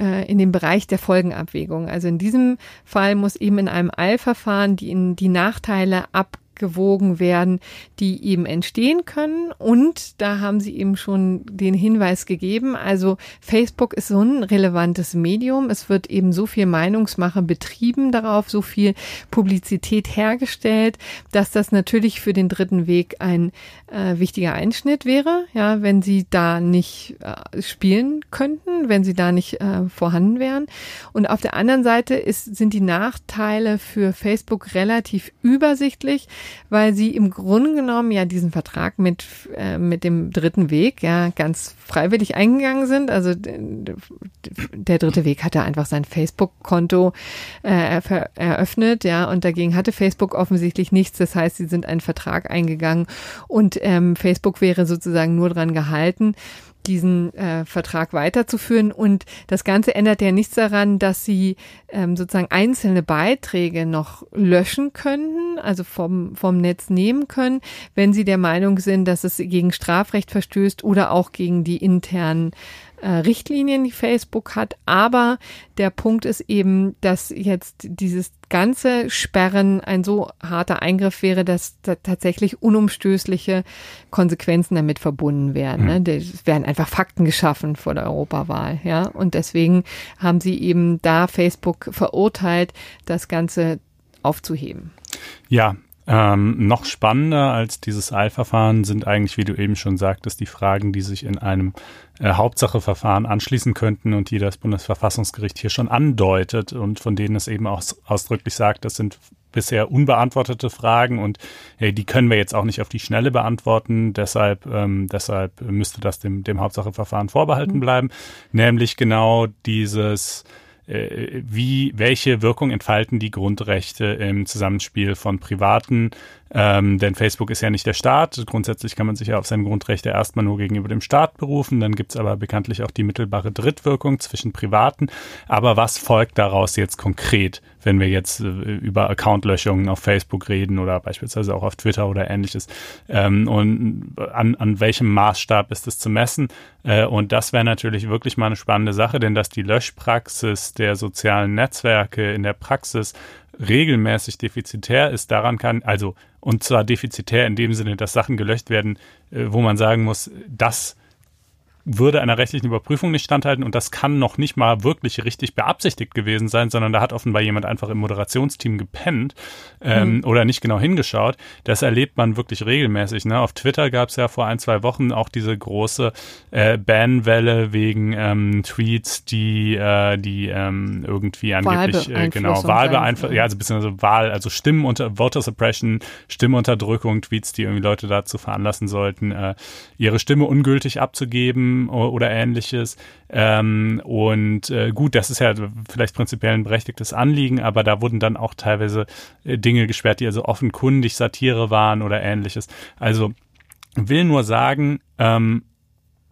äh, in den Bereich der Folgenabwägung. Also in diesem Fall muss eben in einem Eilverfahren die, die Nachteile ab gewogen werden, die eben entstehen können. Und da haben Sie eben schon den Hinweis gegeben. Also Facebook ist so ein relevantes Medium. Es wird eben so viel Meinungsmache betrieben darauf, so viel Publizität hergestellt, dass das natürlich für den dritten Weg ein äh, wichtiger Einschnitt wäre, ja, wenn Sie da nicht äh, spielen könnten, wenn Sie da nicht äh, vorhanden wären. Und auf der anderen Seite ist, sind die Nachteile für Facebook relativ übersichtlich weil sie im Grunde genommen ja diesen Vertrag mit, äh, mit dem dritten Weg ja ganz freiwillig eingegangen sind. Also der dritte Weg hatte einfach sein Facebook-Konto äh, eröffnet, ja, und dagegen hatte Facebook offensichtlich nichts. Das heißt, sie sind einen Vertrag eingegangen und ähm, Facebook wäre sozusagen nur dran gehalten, diesen äh, Vertrag weiterzuführen. Und das Ganze ändert ja nichts daran, dass sie ähm, sozusagen einzelne Beiträge noch löschen können, also vom, vom Netz nehmen können, wenn sie der Meinung sind, dass es gegen Strafrecht verstößt oder auch gegen die internen Richtlinien, die Facebook hat. Aber der Punkt ist eben, dass jetzt dieses ganze Sperren ein so harter Eingriff wäre, dass da tatsächlich unumstößliche Konsequenzen damit verbunden werden. Ne? Es werden einfach Fakten geschaffen vor der Europawahl. Ja? Und deswegen haben sie eben da Facebook verurteilt, das Ganze aufzuheben. Ja, ähm, noch spannender als dieses Eilverfahren sind eigentlich, wie du eben schon sagtest, die Fragen, die sich in einem äh, Hauptsacheverfahren anschließen könnten und die das Bundesverfassungsgericht hier schon andeutet und von denen es eben auch ausdrücklich sagt, das sind bisher unbeantwortete Fragen und äh, die können wir jetzt auch nicht auf die Schnelle beantworten. Deshalb, ähm, deshalb müsste das dem, dem Hauptsacheverfahren vorbehalten mhm. bleiben. Nämlich genau dieses äh, wie, welche Wirkung entfalten die Grundrechte im Zusammenspiel von Privaten ähm, denn Facebook ist ja nicht der Staat. Grundsätzlich kann man sich ja auf seine Grundrechte erstmal nur gegenüber dem Staat berufen. Dann gibt's aber bekanntlich auch die mittelbare Drittwirkung zwischen Privaten. Aber was folgt daraus jetzt konkret, wenn wir jetzt äh, über Accountlöschungen auf Facebook reden oder beispielsweise auch auf Twitter oder ähnliches? Ähm, und an, an welchem Maßstab ist es zu messen? Äh, und das wäre natürlich wirklich mal eine spannende Sache, denn dass die Löschpraxis der sozialen Netzwerke in der Praxis regelmäßig defizitär ist, daran kann, also und zwar defizitär in dem Sinne, dass Sachen gelöscht werden, äh, wo man sagen muss, das würde einer rechtlichen Überprüfung nicht standhalten und das kann noch nicht mal wirklich richtig beabsichtigt gewesen sein, sondern da hat offenbar jemand einfach im Moderationsteam gepennt ähm, mhm. oder nicht genau hingeschaut. Das erlebt man wirklich regelmäßig. Ne? Auf Twitter gab es ja vor ein, zwei Wochen auch diese große äh, Banwelle wegen ähm, Tweets, die, äh, die ähm, irgendwie angeblich äh, genau Wahlbeeinflussung, ja, also beziehungsweise Wahl, also Stimmen unter Voter Suppression, Stimmunterdrückung, Tweets, die irgendwie Leute dazu veranlassen sollten, äh, ihre Stimme ungültig abzugeben oder ähnliches. Ähm, und äh, gut, das ist ja vielleicht prinzipiell ein berechtigtes Anliegen, aber da wurden dann auch teilweise äh, Dinge gesperrt, die also offenkundig Satire waren oder ähnliches. Also will nur sagen, ähm,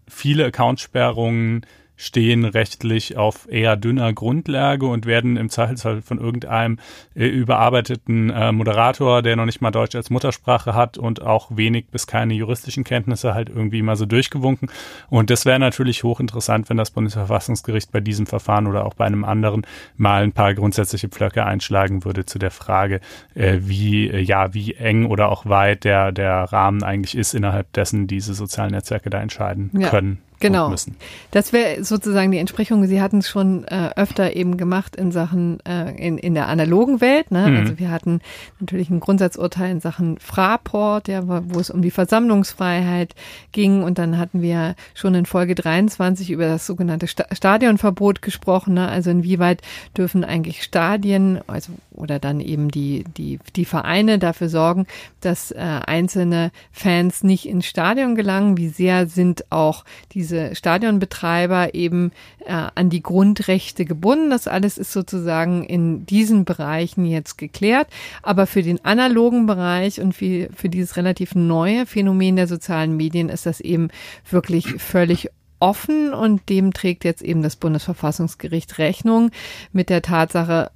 viele Accountsperrungen stehen rechtlich auf eher dünner Grundlage und werden im Zweifelsfall von irgendeinem äh, überarbeiteten äh, Moderator, der noch nicht mal Deutsch als Muttersprache hat und auch wenig bis keine juristischen Kenntnisse halt irgendwie mal so durchgewunken. Und das wäre natürlich hochinteressant, wenn das Bundesverfassungsgericht bei diesem Verfahren oder auch bei einem anderen mal ein paar grundsätzliche Pflöcke einschlagen würde zu der Frage, äh, wie, äh, ja, wie eng oder auch weit der, der Rahmen eigentlich ist, innerhalb dessen diese sozialen Netzwerke da entscheiden ja. können genau. müssen. Das wäre sozusagen die Entsprechung. Sie hatten es schon äh, öfter eben gemacht in Sachen äh, in, in der analogen Welt. Ne? Mhm. Also wir hatten natürlich ein Grundsatzurteil in Sachen Fraport, ja, wo es um die Versammlungsfreiheit ging. Und dann hatten wir schon in Folge 23 über das sogenannte Stadionverbot gesprochen. Ne? Also inwieweit dürfen eigentlich Stadien, also oder dann eben die die die Vereine dafür sorgen, dass äh, einzelne Fans nicht ins Stadion gelangen. Wie sehr sind auch diese Stadionbetreiber eben äh, an die Grundrechte gebunden. Das alles ist sozusagen in diesen Bereichen jetzt geklärt. Aber für den analogen Bereich und für, für dieses relativ neue Phänomen der sozialen Medien ist das eben wirklich völlig offen und dem trägt jetzt eben das Bundesverfassungsgericht Rechnung mit der Tatsache,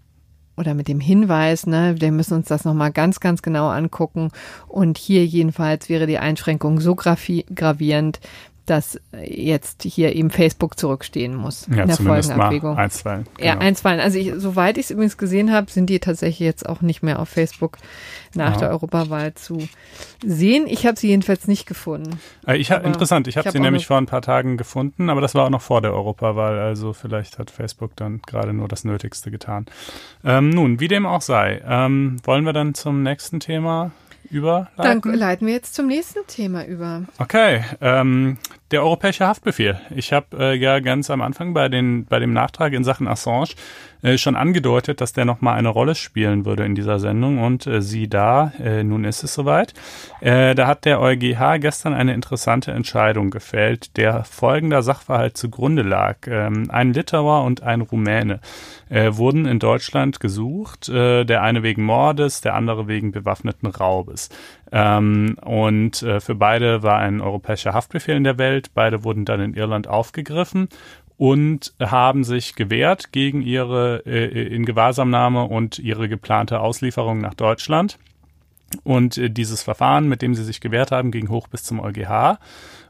oder mit dem Hinweis, ne, wir müssen uns das nochmal ganz, ganz genau angucken. Und hier jedenfalls wäre die Einschränkung so gravierend, dass jetzt hier eben Facebook zurückstehen muss ja, in der Folgenabwägung. Mal einstweilen. Genau. Ja, einstweilen. Also ich, soweit ich es übrigens gesehen habe, sind die tatsächlich jetzt auch nicht mehr auf Facebook nach ja. der Europawahl zu sehen. Ich habe sie jedenfalls nicht gefunden. Äh, ich hab, interessant, ich habe hab sie nämlich vor ein paar Tagen gefunden, aber das war auch noch vor der Europawahl. Also vielleicht hat Facebook dann gerade nur das Nötigste getan. Ähm, nun, wie dem auch sei, ähm, wollen wir dann zum nächsten Thema überleiten? Dann leiten wir jetzt zum nächsten Thema über. Okay, ähm, der europäische Haftbefehl. Ich habe äh, ja ganz am Anfang bei, den, bei dem Nachtrag in Sachen Assange äh, schon angedeutet, dass der nochmal eine Rolle spielen würde in dieser Sendung. Und äh, sieh da, äh, nun ist es soweit. Äh, da hat der EuGH gestern eine interessante Entscheidung gefällt, der folgender Sachverhalt zugrunde lag. Ähm, ein Litauer und ein Rumäne äh, wurden in Deutschland gesucht, äh, der eine wegen Mordes, der andere wegen bewaffneten Raubes. Ähm, und äh, für beide war ein europäischer Haftbefehl in der Welt. Beide wurden dann in Irland aufgegriffen und haben sich gewehrt gegen ihre äh, in Gewahrsamnahme und ihre geplante Auslieferung nach Deutschland. Und äh, dieses Verfahren, mit dem sie sich gewehrt haben, ging hoch bis zum EuGH.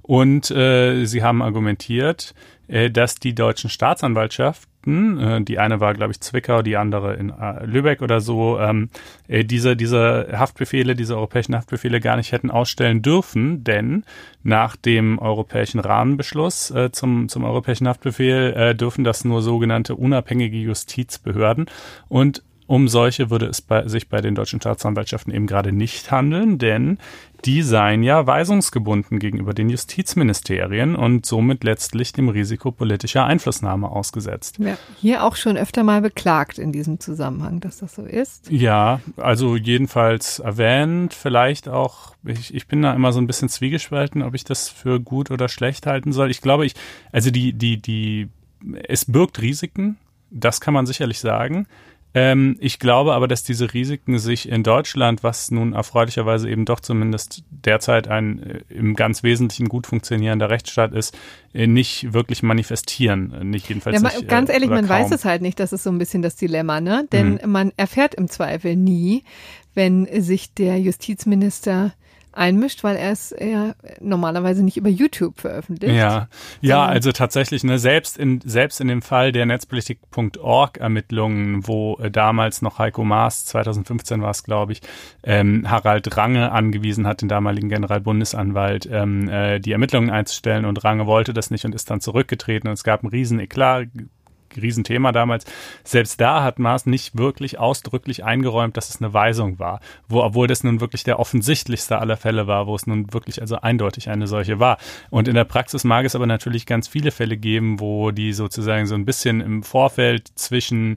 Und äh, sie haben argumentiert, äh, dass die deutschen Staatsanwaltschaft Akten. Äh, die eine war, glaube ich, Zwickau, die andere in äh, Lübeck oder so. Ähm, äh, diese, diese Haftbefehle, diese europäischen Haftbefehle gar nicht hätten ausstellen dürfen, denn nach dem europäischen Rahmenbeschluss äh, zum, zum europäischen Haftbefehl äh, dürfen das nur sogenannte unabhängige Justizbehörden. Und um solche würde es bei, sich bei den deutschen Staatsanwaltschaften eben gerade nicht handeln, denn die seien ja weisungsgebunden gegenüber den Justizministerien und somit letztlich dem Risiko politischer Einflussnahme ausgesetzt. Ja, hier auch schon öfter mal beklagt in diesem Zusammenhang, dass das so ist. Ja, also jedenfalls erwähnt, vielleicht auch, ich, ich bin da immer so ein bisschen zwiegespalten, ob ich das für gut oder schlecht halten soll. Ich glaube, ich, also die, die, die, es birgt Risiken, das kann man sicherlich sagen. Ähm, ich glaube aber, dass diese Risiken sich in Deutschland, was nun erfreulicherweise eben doch zumindest derzeit ein äh, im ganz Wesentlichen gut funktionierender Rechtsstaat ist, äh, nicht wirklich manifestieren. Äh, nicht jedenfalls ja, nicht, Ganz ehrlich, man kaum. weiß es halt nicht. Das ist so ein bisschen das Dilemma, ne? Denn Mhm. man erfährt im Zweifel nie, wenn sich der Justizminister einmischt, weil er es ja normalerweise nicht über YouTube veröffentlicht. Ja, ja, also tatsächlich, ne, selbst in, selbst in dem Fall der Netzpolitik.org Ermittlungen, wo äh, damals noch Heiko Maas, 2015 war es, glaube ich, ähm, Harald Range angewiesen hat, den damaligen Generalbundesanwalt, ähm, äh, die Ermittlungen einzustellen. Und Range wollte das nicht und ist dann zurückgetreten. Und es gab einen riesen Eklat, Riesenthema damals. Selbst da hat Maas nicht wirklich ausdrücklich eingeräumt, dass es eine Weisung war, wo, obwohl das nun wirklich der offensichtlichste aller Fälle war, wo es nun wirklich also eindeutig eine solche war. Und in der Praxis mag es aber natürlich ganz viele Fälle geben, wo die sozusagen so ein bisschen im Vorfeld zwischen,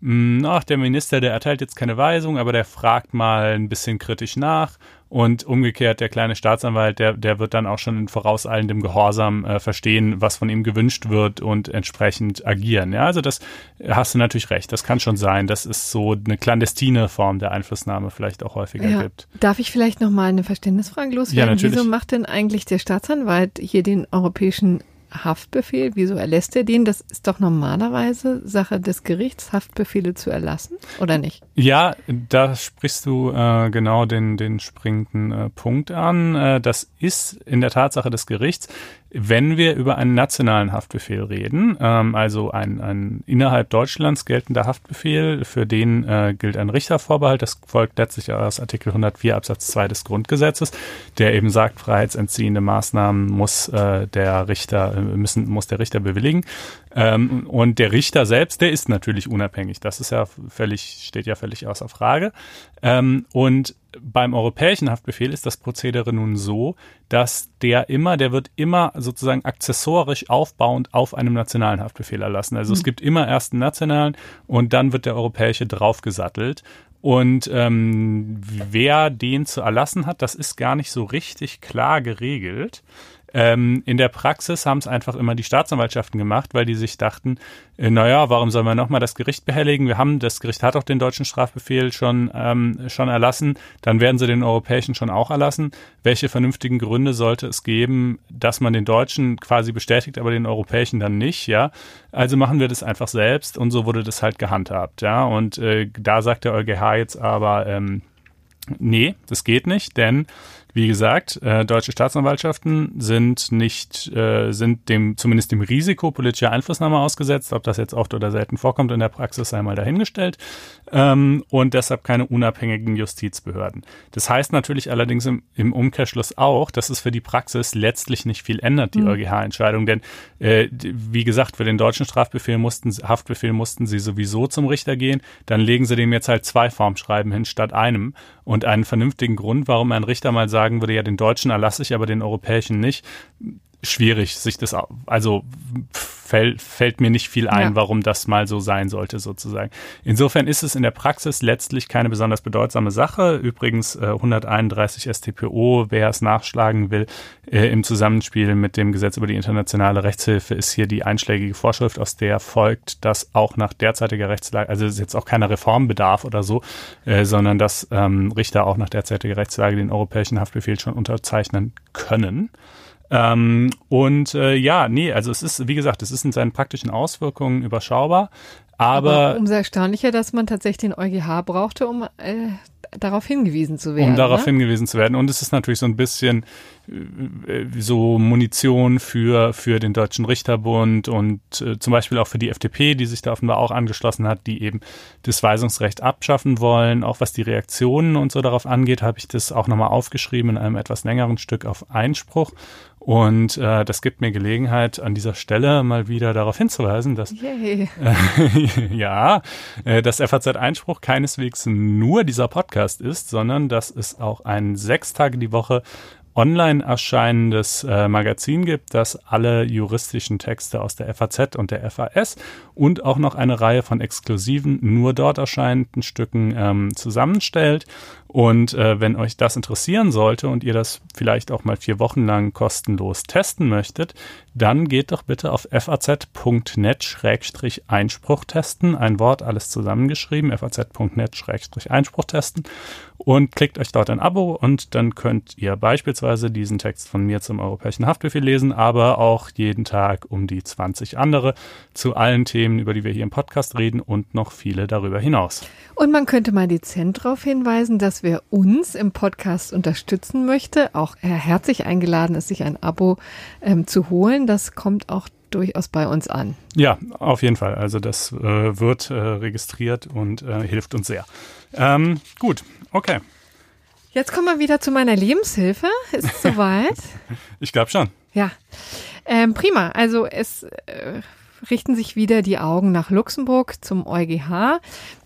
mh, ach, der Minister, der erteilt jetzt keine Weisung, aber der fragt mal ein bisschen kritisch nach und umgekehrt, der kleine Staatsanwalt, der, der wird dann auch schon in vorauseilendem Gehorsam äh, verstehen, was von ihm gewünscht wird und entsprechend agieren. Ja, also das hast du natürlich recht. Das kann schon sein, dass es so eine clandestine Form der Einflussnahme vielleicht auch häufiger Ja. gibt. Darf ich vielleicht noch mal eine Verständnisfrage loswerden? Ja, natürlich. Wieso macht denn eigentlich der Staatsanwalt hier den europäischen Haftbefehl? Wieso erlässt er den? Das ist doch normalerweise Sache des Gerichts, Haftbefehle zu erlassen, oder nicht? Ja, da sprichst du äh, genau den, den springenden äh, Punkt an. Äh, das ist in der Tatsache des Gerichts. Wenn wir über einen nationalen Haftbefehl reden, ähm, also ein, ein innerhalb Deutschlands geltender Haftbefehl, für den äh, gilt ein Richtervorbehalt, das folgt letztlich aus Artikel 104 Absatz 2 des Grundgesetzes, der eben sagt, freiheitsentziehende Maßnahmen muss äh, der Richter äh, müssen muss der Richter bewilligen. Ähm, und der Richter selbst, der ist natürlich unabhängig. Das ist ja völlig, steht ja völlig außer Frage. Ähm, und beim europäischen Haftbefehl ist das Prozedere nun so, dass der immer, der wird immer sozusagen akzessorisch aufbauend auf einem nationalen Haftbefehl erlassen. Also es gibt immer erst einen nationalen und dann wird der europäische draufgesattelt. Und ähm, wer den zu erlassen hat, das ist gar nicht so richtig klar geregelt. Ähm, in der Praxis haben es einfach immer die Staatsanwaltschaften gemacht, weil die sich dachten, äh, naja, warum sollen wir nochmal das Gericht behelligen? Wir haben, das Gericht hat auch den deutschen Strafbefehl schon, ähm, schon erlassen, dann werden sie den europäischen schon auch erlassen. Welche vernünftigen Gründe sollte es geben, dass man den deutschen quasi bestätigt, aber den europäischen dann nicht, ja? Also machen wir das einfach selbst und so wurde das halt gehandhabt, ja? Und äh, da sagt der EuGH jetzt aber, ähm, Nee, das geht nicht, denn wie gesagt, äh, deutsche Staatsanwaltschaften sind nicht, äh, sind dem zumindest dem Risiko politischer Einflussnahme ausgesetzt. Ob das jetzt oft oder selten vorkommt in der Praxis, sei mal dahingestellt. Ähm, und deshalb keine unabhängigen Justizbehörden. Das heißt natürlich allerdings im, im Umkehrschluss auch, dass es für die Praxis letztlich nicht viel ändert, die EuGH-Entscheidung. Denn äh, wie gesagt, für den deutschen Strafbefehl mussten, Haftbefehl mussten sie sowieso zum Richter gehen. Dann legen sie dem jetzt halt zwei Formschreiben hin statt einem. Und einen vernünftigen Grund, warum ein Richter mal sagen würde, ja, den deutschen erlasse ich, aber den europäischen nicht, schwierig, sich das, also fällt, fällt mir nicht viel ein, Ja. warum das mal so sein sollte, sozusagen. Insofern ist es in der Praxis letztlich keine besonders bedeutsame Sache. Übrigens äh, 131 StPO, wer es nachschlagen will, äh, im Zusammenspiel mit dem Gesetz über die internationale Rechtshilfe ist hier die einschlägige Vorschrift, aus der folgt, dass auch nach derzeitiger Rechtslage, also es ist jetzt auch keiner Reformbedarf oder so, äh, sondern dass ähm, Richter auch nach derzeitiger Rechtslage den europäischen Haftbefehl schon unterzeichnen können. Ähm, und äh, ja, nee, also es ist, wie gesagt, es ist in seinen praktischen Auswirkungen überschaubar, aber, umso erstaunlicher, dass man tatsächlich den EuGH brauchte, um äh, darauf hingewiesen zu werden. um darauf ne? hingewiesen zu werden. Und es ist natürlich so ein bisschen äh, so Munition für, für den Deutschen Richterbund und äh, zum Beispiel auch für die FDP, die sich da offenbar auch angeschlossen hat, die eben das Weisungsrecht abschaffen wollen. Auch was die Reaktionen und so darauf angeht, habe ich das auch nochmal aufgeschrieben in einem etwas längeren Stück auf Einspruch. Und äh, das gibt mir Gelegenheit, an dieser Stelle mal wieder darauf hinzuweisen, dass äh, ja, äh, dass FAZ Einspruch keineswegs nur dieser Podcast ist, sondern dass es auch ein sechs Tage die Woche online erscheinendes äh, Magazin gibt, das alle juristischen Texte aus der FAZ und der FAS und auch noch eine Reihe von exklusiven, nur dort erscheinenden Stücken ähm, zusammenstellt. Und äh, wenn euch das interessieren sollte und ihr das vielleicht auch mal vier Wochen lang kostenlos testen möchtet, dann geht doch bitte auf faz.net-einspruch testen. Ein Wort, alles zusammengeschrieben, faz.net-einspruch testen und klickt euch dort ein Abo und dann könnt ihr beispielsweise diesen Text von mir zum europäischen Haftbefehl lesen, aber auch jeden Tag um die 20 andere zu allen Themen, über die wir hier im Podcast reden und noch viele darüber hinaus. Und man könnte mal dezent darauf hinweisen, dass wer uns im Podcast unterstützen möchte, auch herzlich eingeladen ist, sich ein Abo ähm, zu holen. Das kommt auch durchaus bei uns an. Ja, auf jeden Fall. Also das äh, wird äh, registriert und äh, hilft uns sehr. Ähm, gut, okay. Jetzt kommen wir wieder zu meiner Lebenshilfe. Ist es soweit? ich glaube schon. Ja. Ähm, prima. Also es äh, richten sich wieder die Augen nach Luxemburg zum EuGH,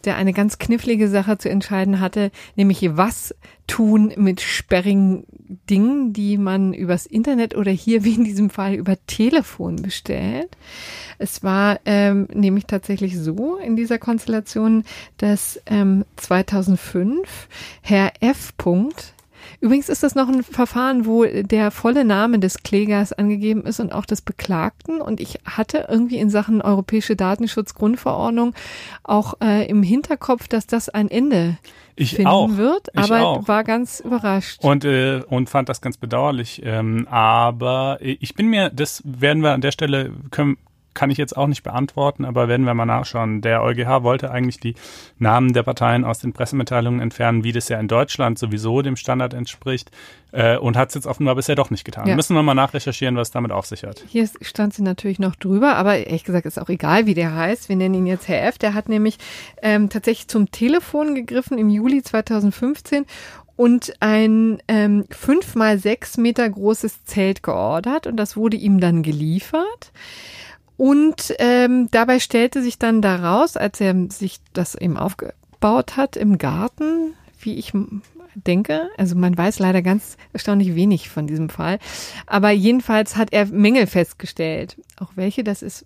der eine ganz knifflige Sache zu entscheiden hatte, nämlich was tun mit sperrigen Dingen, die man übers Internet oder hier wie in diesem Fall über Telefon bestellt. Es war ähm, nämlich tatsächlich so in dieser Konstellation, dass ähm, 2005 Herr F. Übrigens ist das noch ein Verfahren, wo der volle Name des Klägers angegeben ist und auch des Beklagten. Und ich hatte irgendwie in Sachen Europäische Datenschutzgrundverordnung auch äh, im Hinterkopf, dass das ein Ende ich finden auch. wird, Ich aber auch. war ganz überrascht. Und, äh, und fand das ganz bedauerlich. Ähm, aber ich bin mir, das werden wir an der Stelle, können, kann ich jetzt auch nicht beantworten, aber werden wir mal nachschauen. Der EuGH wollte eigentlich die Namen der Parteien aus den Pressemitteilungen entfernen, wie das ja in Deutschland sowieso dem Standard entspricht, äh, und hat es jetzt offenbar bisher doch nicht getan. Ja. Müssen wir mal nachrecherchieren, was damit auf sich hat. Hier stand sie natürlich noch drüber, aber ehrlich gesagt ist auch egal, wie der heißt. Wir nennen ihn jetzt Herr F. Der hat nämlich ähm, tatsächlich zum Telefon gegriffen im Juli 2015 und ein ähm, fünf mal sechs Meter großes Zelt geordert und das wurde ihm dann geliefert. Und ähm, dabei stellte sich dann daraus, als er sich das eben aufgebaut hat im Garten, wie ich denke, also man weiß leider ganz erstaunlich wenig von diesem Fall, aber jedenfalls hat er Mängel festgestellt. Auch welche das ist,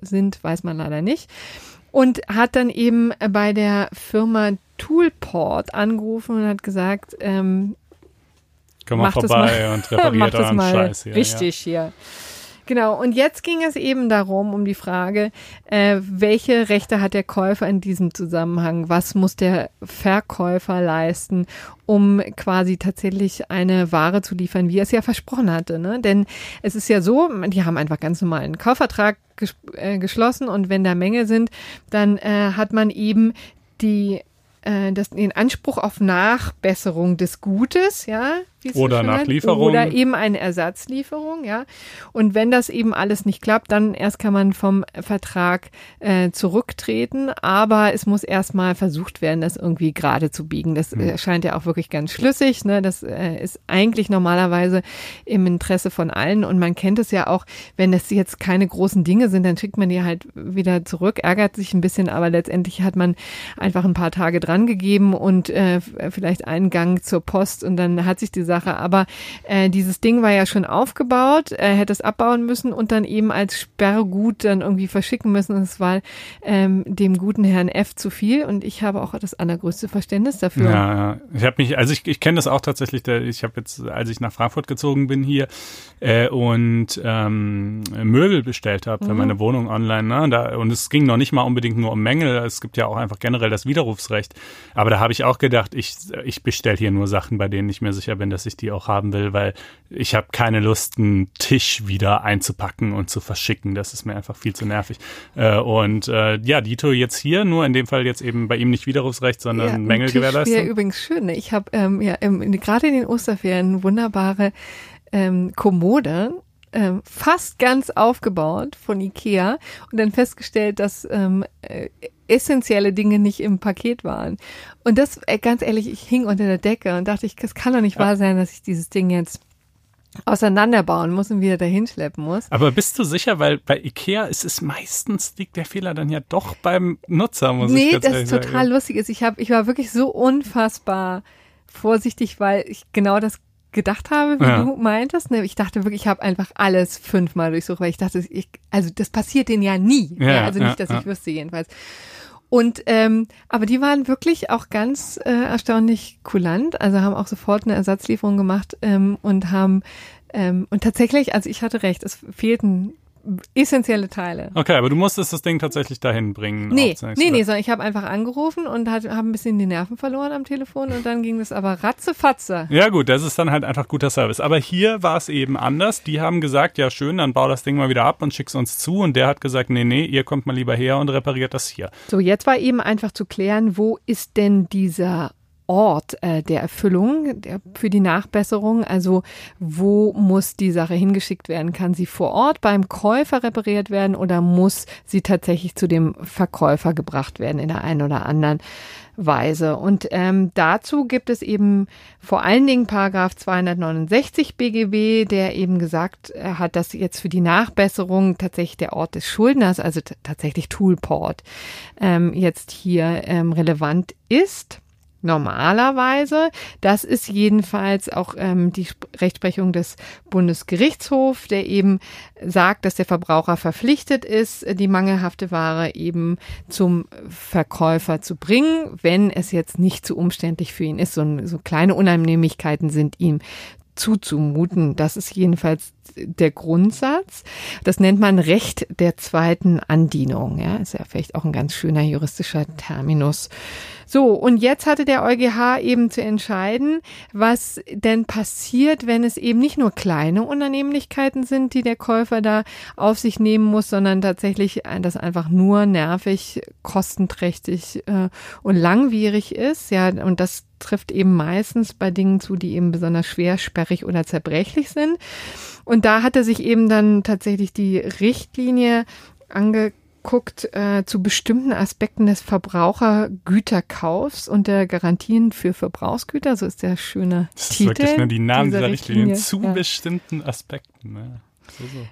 sind, weiß man leider nicht. Und hat dann eben bei der Firma Toolport angerufen und hat gesagt, ähm, Komm mal vorbei mal- und repariert euren Scheiß hier. richtig hier. Genau, und jetzt ging es eben darum, um die Frage, äh, welche Rechte hat der Käufer in diesem Zusammenhang? Was muss der Verkäufer leisten, um quasi tatsächlich eine Ware zu liefern, wie er es ja versprochen hatte? Ne? Denn es ist ja so, die haben einfach ganz normal einen Kaufvertrag ges äh, geschlossen und wenn da Mängel sind, dann äh, hat man eben die äh, das, den Anspruch auf Nachbesserung des Gutes, ja, wie es so Oder schön heißt. Nachlieferung. Oder eben eine Ersatzlieferung, ja. Und wenn das eben alles nicht klappt, dann erst kann man vom Vertrag äh, zurücktreten, aber es muss erstmal versucht werden, das irgendwie gerade zu biegen. Das äh, scheint ja auch wirklich ganz schlüssig, ne? Das äh, ist eigentlich normalerweise im Interesse von allen und man kennt es ja auch, wenn es jetzt keine großen Dinge sind, dann schickt man die halt wieder zurück, ärgert sich ein bisschen, aber letztendlich hat man einfach ein paar Tage dran gegeben und äh, vielleicht einen Gang zur Post und dann hat sich die Sache, aber äh, dieses Ding war ja schon aufgebaut, er hätte es abbauen müssen und dann eben als Sperrgut dann irgendwie verschicken müssen. Und es war ähm, dem guten Herrn F zu viel und ich habe auch das allergrößte Verständnis dafür. Ja, ja. Ich habe mich, also ich, ich kenne das auch tatsächlich. Der, ich habe jetzt, als ich nach Frankfurt gezogen bin hier äh, und ähm, Möbel bestellt habe für Mhm. meine Wohnung online, ne, da, und es ging noch nicht mal unbedingt nur um Mängel. Es gibt ja auch einfach generell das Widerrufsrecht. Aber da habe ich auch gedacht, ich, ich bestelle hier nur Sachen, bei denen ich mir sicher bin, dass ich die auch haben will, weil ich habe keine Lust, einen Tisch wieder einzupacken und zu verschicken. Das ist mir einfach viel zu nervig. Äh, und äh, ja, Dito jetzt hier, nur in dem Fall jetzt eben bei ihm nicht Widerrufsrecht, sondern ein Mängel gewährleisten. übrigens schön. Ne? Ich habe ähm, ja gerade in den Osterferien wunderbare ähm, Kommode ähm, fast ganz aufgebaut von Ikea und dann festgestellt, dass ähm, äh, essentielle Dinge nicht im Paket waren. Und das, äh, ganz ehrlich, ich hing unter der Decke und dachte, ich, das kann doch nicht wahr sein, dass ich dieses Ding jetzt auseinanderbauen muss und wieder dahin schleppen muss. Aber bist du sicher, weil bei Ikea ist es meistens liegt der Fehler dann ja doch beim Nutzer, muss nee, ich ganz das ehrlich total sagen. lustig ist. Ich habe, ich war wirklich so unfassbar vorsichtig, weil ich genau das gedacht habe, wie Ja. du meintest. Ne? Ich dachte wirklich, ich habe einfach alles fünfmal durchsucht, weil ich dachte, ich, also das passiert denen ja nie. Ja, Ja, also nicht, dass ich wüsste jedenfalls. Und ähm, aber die waren wirklich auch ganz äh, erstaunlich kulant, also haben auch sofort eine Ersatzlieferung gemacht ähm, und haben ähm, und tatsächlich, also ich hatte recht, es fehlten essentielle Teile. Okay, aber du musstest das Ding tatsächlich dahin bringen. Nee, nee, nee, sondern ich habe einfach angerufen und habe ein bisschen die Nerven verloren am Telefon und dann ging das aber ratzefatze. Ja gut, das ist dann halt einfach guter Service. Aber hier war es eben anders. Die haben gesagt, ja schön, dann bau das Ding mal wieder ab und schick's uns zu. Und der hat gesagt, nee, nee, ihr kommt mal lieber her und repariert das hier. So, jetzt war eben einfach zu klären, wo ist denn dieser Ort äh, der Erfüllung der, für die Nachbesserung? Also wo muss die Sache hingeschickt werden? Kann sie vor Ort beim Käufer repariert werden oder muss sie tatsächlich zu dem Verkäufer gebracht werden in der einen oder anderen Weise? Und ähm, dazu gibt es eben vor allen Dingen Paragraph 269 BGB, der eben gesagt äh, hat, dass jetzt für die Nachbesserung tatsächlich der Ort des Schuldners, also tatsächlich Toolport, ähm, jetzt hier ähm, relevant ist. Normalerweise, das ist jedenfalls auch ähm, die Sp Rechtsprechung des Bundesgerichtshofs, der eben sagt, dass der Verbraucher verpflichtet ist, die mangelhafte Ware eben zum Verkäufer zu bringen, wenn es jetzt nicht zu umständlich für ihn ist. So, so kleine Unannehmlichkeiten sind ihm zuzumuten. Das ist jedenfalls der Grundsatz. Das nennt man Recht der zweiten Andienung. Ja, ist ja vielleicht auch ein ganz schöner juristischer Terminus. So, und jetzt hatte der EuGH eben zu entscheiden, was denn passiert, wenn es eben nicht nur kleine Unannehmlichkeiten sind, die der Käufer da auf sich nehmen muss, sondern tatsächlich das einfach nur nervig, kostenträchtig äh, und langwierig ist. Ja, und das trifft eben meistens bei Dingen zu, die eben besonders schwer, sperrig oder zerbrechlich sind. Und da hatte sich eben dann tatsächlich die Richtlinie angeguckt äh, zu bestimmten Aspekten des Verbrauchergüterkaufs und der Garantien für Verbrauchsgüter. So ist der schöne Das ist Titel. wirklich nur die Namen dieser dieser Richtlinien Richtlinie. zu Ja. bestimmten Aspekten. Ne?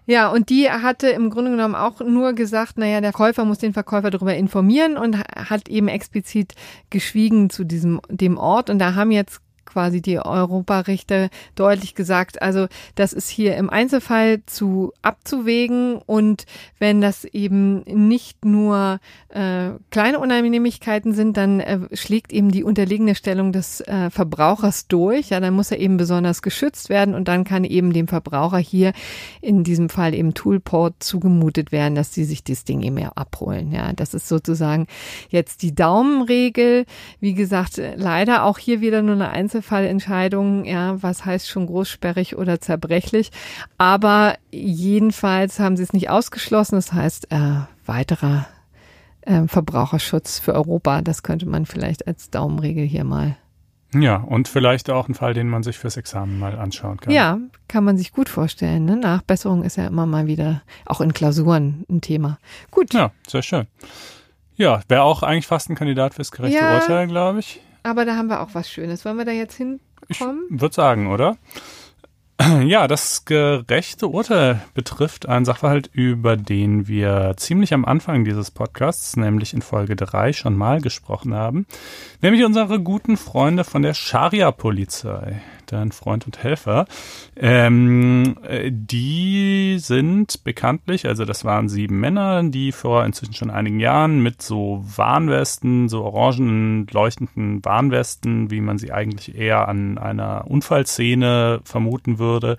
Ja, und die hatte im Grunde genommen auch nur gesagt, naja, der Käufer muss den Verkäufer darüber informieren und hat eben explizit geschwiegen zu diesem, dem Ort. Und da haben jetzt quasi die Europarichter deutlich gesagt, also das ist hier im Einzelfall zu abzuwägen und wenn das eben nicht nur äh, kleine Unannehmlichkeiten sind, dann äh, schlägt eben die unterliegende Stellung des äh, Verbrauchers durch. Ja, dann muss er eben besonders geschützt werden und dann kann eben dem Verbraucher hier in diesem Fall eben Toolport zugemutet werden, dass sie sich das Ding eben mehr abholen. Ja, das ist sozusagen jetzt die Daumenregel. Wie gesagt, äh, leider auch hier wieder nur eine Einzelfallentscheidung. Ja, was heißt schon großsperrig oder zerbrechlich? Aber jedenfalls haben sie es nicht ausgeschlossen. Das heißt, äh, weiterer äh, Verbraucherschutz für Europa. Das könnte man vielleicht als Daumenregel hier mal. Ja, und vielleicht auch ein Fall, den man sich fürs Examen mal anschauen kann. Ja, kann man sich gut vorstellen. Ne? Nachbesserung ist ja immer mal wieder auch in Klausuren ein Thema. Gut, Ja, sehr schön. Ja, wäre auch eigentlich fast ein Kandidat fürs gerechte Ja. Urteil, glaube ich. Aber da haben wir auch was Schönes. Wollen wir da jetzt Ich hinkommen? würde sagen, oder? Ja, das gerechte Urteil betrifft einen Sachverhalt, über den wir ziemlich am Anfang dieses Podcasts, nämlich in Folge 3, schon mal gesprochen haben. Nämlich unsere guten Freunde von der Scharia-Polizei, dein Freund und Helfer. Ähm, äh, die sind bekanntlich, also das waren sieben Männer, die vor inzwischen schon einigen Jahren mit so Warnwesten, so orangenen, leuchtenden Warnwesten, wie man sie eigentlich eher an einer Unfallszene vermuten würde,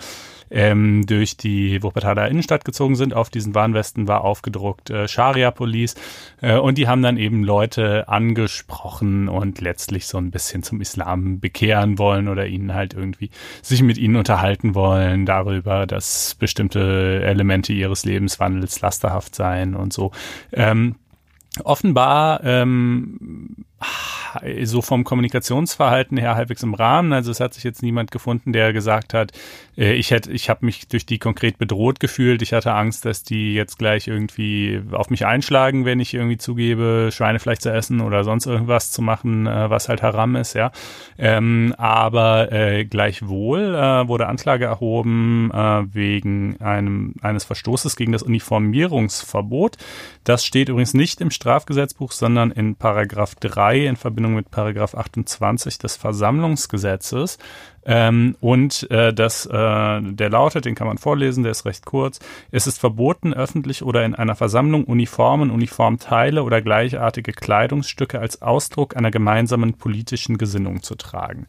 ähm, durch die Wuppertaler Innenstadt gezogen sind. Auf diesen Warnwesten war aufgedruckt äh, Scharia Police äh, und die haben dann eben Leute angesprochen und letztlich so ein bisschen zum Islam bekehren wollen oder ihnen halt irgendwie sich mit ihnen unterhalten wollen darüber, dass bestimmte Elemente ihres Lebenswandels lasterhaft seien und so. Ähm, offenbar ähm, so vom Kommunikationsverhalten her halbwegs im Rahmen. Also es hat sich jetzt niemand gefunden, der gesagt hat, äh, ich hätte, ich habe mich durch die konkret bedroht gefühlt. Ich hatte Angst, dass die jetzt gleich irgendwie auf mich einschlagen, wenn ich irgendwie zugebe, Schweinefleisch zu essen oder sonst irgendwas zu machen, äh, was halt Haram ist, ja. Ähm, aber äh, gleichwohl wurde Anklage erhoben wegen einem eines Verstoßes gegen das Uniformierungsverbot. Das steht übrigens nicht im Strafgesetzbuch, sondern in Paragraph 3 in Verbindung mit Paragraph 28 des Versammlungsgesetzes. Ähm, und äh, das, äh, der lautet, den kann man vorlesen, der ist recht kurz. Es ist verboten, öffentlich oder in einer Versammlung Uniformen, Uniformteile oder gleichartige Kleidungsstücke als Ausdruck einer gemeinsamen politischen Gesinnung zu tragen.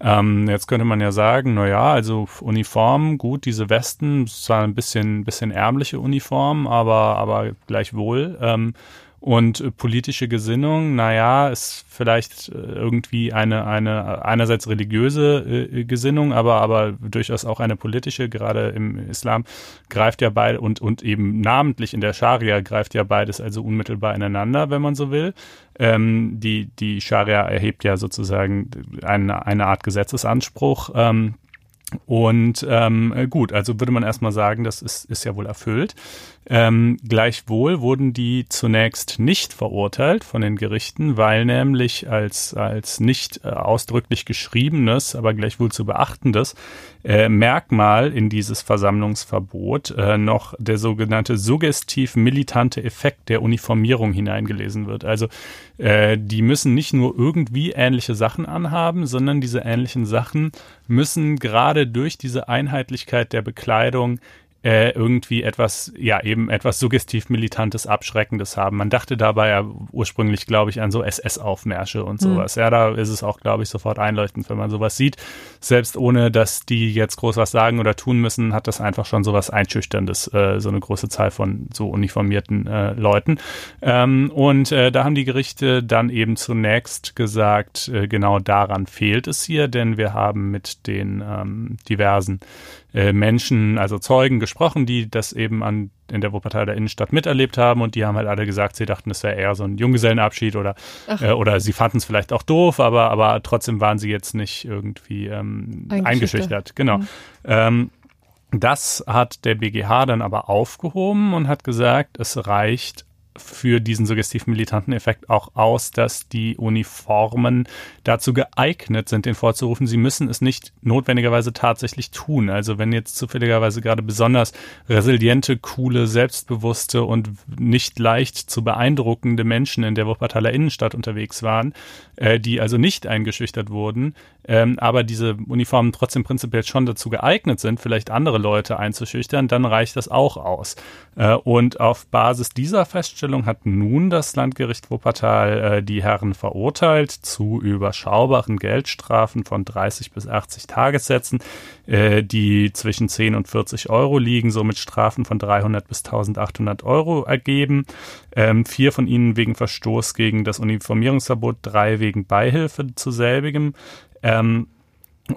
Ähm, jetzt könnte man ja sagen, na ja, also Uniformen, gut, diese Westen, zwar ein bisschen, bisschen ärmliche Uniformen, aber, aber gleichwohl. Ähm, und äh, politische Gesinnung, naja, ist vielleicht äh, irgendwie eine, eine einerseits religiöse äh, Gesinnung, aber, aber durchaus auch eine politische, gerade im Islam greift ja beide und, und eben namentlich in der Scharia greift ja beides also unmittelbar ineinander, wenn man so will. Ähm, die, die Scharia erhebt ja sozusagen eine, eine Art Gesetzesanspruch. Ähm, und ähm, gut, also würde man erstmal sagen, das ist, ist ja wohl erfüllt. Ähm, gleichwohl wurden die zunächst nicht verurteilt von den Gerichten, weil nämlich als, als nicht äh, ausdrücklich geschriebenes, aber gleichwohl zu beachtendes äh, Merkmal in dieses Versammlungsverbot äh, noch der sogenannte suggestiv militante Effekt der Uniformierung hineingelesen wird. Also äh, die müssen nicht nur irgendwie ähnliche Sachen anhaben, sondern diese ähnlichen Sachen müssen gerade durch diese Einheitlichkeit der Bekleidung äh, irgendwie etwas, ja, eben etwas suggestiv militantes, abschreckendes haben. Man dachte dabei ja ursprünglich, glaube ich, an so SS-Aufmärsche und hm. sowas. Mhm. Ja, da ist es auch, glaube ich, sofort einleuchtend, wenn man sowas sieht. Selbst ohne, dass die jetzt groß was sagen oder tun müssen, hat das einfach schon sowas Einschüchterndes, äh, so eine große Zahl von so uniformierten äh, Leuten. Ähm, und äh, da haben die Gerichte dann eben zunächst gesagt, äh, genau daran fehlt es hier, denn wir haben mit den ähm, diversen äh, Menschen, also Zeugen gesprochen, die das eben an in der Wuppertaler Innenstadt miterlebt haben und die haben halt alle gesagt, sie dachten, es wäre eher so ein Junggesellenabschied oder äh, oder sie fanden es vielleicht auch doof, aber aber trotzdem waren sie jetzt nicht irgendwie ähm, eingeschüchtert. Genau. Mhm. Ähm, das hat der BGH dann aber aufgehoben und hat gesagt, es reicht für diesen suggestiv militanten Effekt auch aus, dass die Uniformen dazu geeignet sind, den vorzurufen. Sie müssen es nicht notwendigerweise tatsächlich tun. Also wenn jetzt zufälligerweise gerade besonders resiliente, coole, selbstbewusste und nicht leicht zu beeindruckende Menschen in der Wuppertaler Innenstadt unterwegs waren, äh, die also nicht eingeschüchtert wurden, ähm, aber diese Uniformen trotzdem prinzipiell schon dazu geeignet sind, vielleicht andere Leute einzuschüchtern, dann reicht das auch aus. Äh, und auf Basis dieser Feststellung hat nun das Landgericht Wuppertal äh, die Herren verurteilt zu überschaubaren Geldstrafen von 30 bis 80 Tagessätzen, äh, die zwischen 10 und 40 Euro liegen, somit Strafen von 300 bis 1800 Euro ergeben. Ähm, vier von ihnen wegen Verstoß gegen das Uniformierungsverbot, drei wegen Beihilfe zu selbigem. Ähm,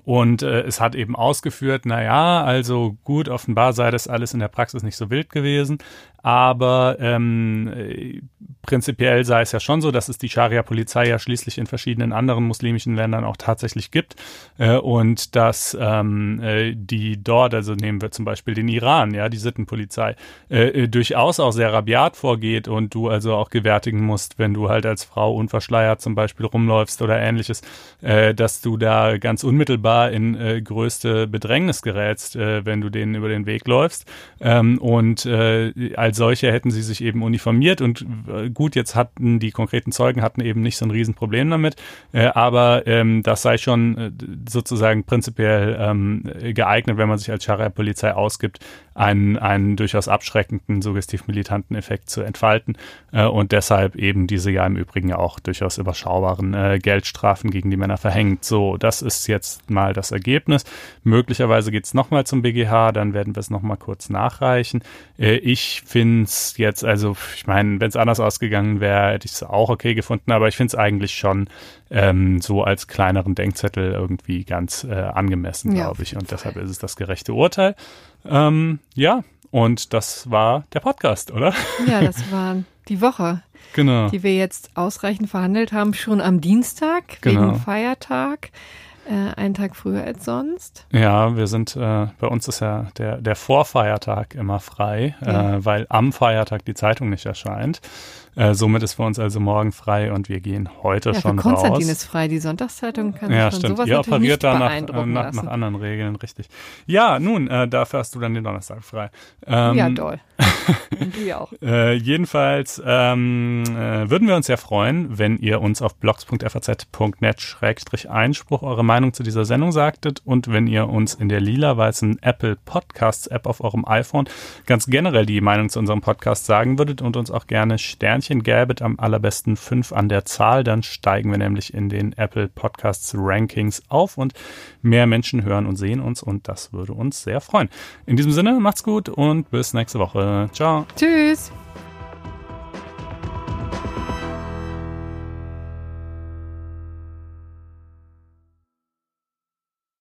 und äh, es hat eben ausgeführt, na ja, also gut, offenbar sei das alles in der Praxis nicht so wild gewesen, aber ähm, prinzipiell sei es ja schon so, dass es die Scharia-Polizei ja schließlich in verschiedenen anderen muslimischen Ländern auch tatsächlich gibt. Äh, und dass ähm, äh, die dort, also nehmen wir zum Beispiel den Iran, ja, die Sittenpolizei, äh, äh, durchaus auch sehr rabiat vorgeht und du also auch gewärtigen musst, wenn du halt als Frau unverschleiert zum Beispiel rumläufst oder ähnliches, äh, dass du da ganz unmittelbar in größte Bedrängnis gerätst, wenn du denen über den Weg läufst. Ähm, und äh, als solche hätten sie sich eben uniformiert und äh, gut, jetzt hatten die konkreten Zeugen hatten eben nicht so ein Riesenproblem damit, äh, aber ähm, das sei schon äh, sozusagen prinzipiell ähm, geeignet, wenn man sich als Scharia-Polizei ausgibt, einen, einen durchaus abschreckenden, suggestiv militanten Effekt zu entfalten äh, und deshalb eben diese ja im Übrigen auch durchaus überschaubaren äh, Geldstrafen gegen die Männer verhängt. So, das ist jetzt mal das Ergebnis. Möglicherweise geht es nochmal zum BGH, dann werden wir es nochmal kurz nachreichen. Äh, ich finde es jetzt, also ich meine, wenn es anders ausgegangen wäre, hätte ich es auch okay gefunden, aber ich finde es eigentlich schon ähm, so als kleineren Denkzettel irgendwie ganz äh, angemessen, ja, glaube ich. Und deshalb ist es das gerechte Urteil. Ähm, ja, und das war der Podcast, oder? Ja, das war die Woche, Genau. die wir jetzt ausreichend verhandelt haben, schon am Dienstag Genau. wegen Feiertag. Äh, einen Tag früher als sonst. Ja, wir sind, äh, bei uns ist ja der, der Vorfeiertag immer frei, Ja. äh, weil am Feiertag die Zeitung nicht erscheint. Äh, somit ist für uns also morgen frei und wir gehen heute Ja, für schon Konstantin raus. ist frei. Die Sonntagszeitung kann ja, sich von stimmt. sowas Ihr operiert da nach, äh, beeindrucken nach, lassen. nach anderen Regeln, richtig. Ja, nun, äh, dafür hast du dann den Donnerstag frei. Ähm, ja, doll. Und du ja auch. Äh, jedenfalls ähm, äh, würden wir uns sehr freuen, wenn ihr uns auf blogs.faz.net-einspruch eure Meinung zu dieser Sendung sagtet und wenn ihr uns in der lila-weißen Apple Podcasts App auf eurem iPhone ganz generell die Meinung zu unserem Podcast sagen würdet und uns auch gerne Sternchen gäbet, am allerbesten fünf an der Zahl, dann steigen wir nämlich in den Apple Podcasts Rankings auf und mehr Menschen hören und sehen uns und das würde uns sehr freuen. In diesem Sinne, macht's gut und bis nächste Woche. Ciao. Tschüss.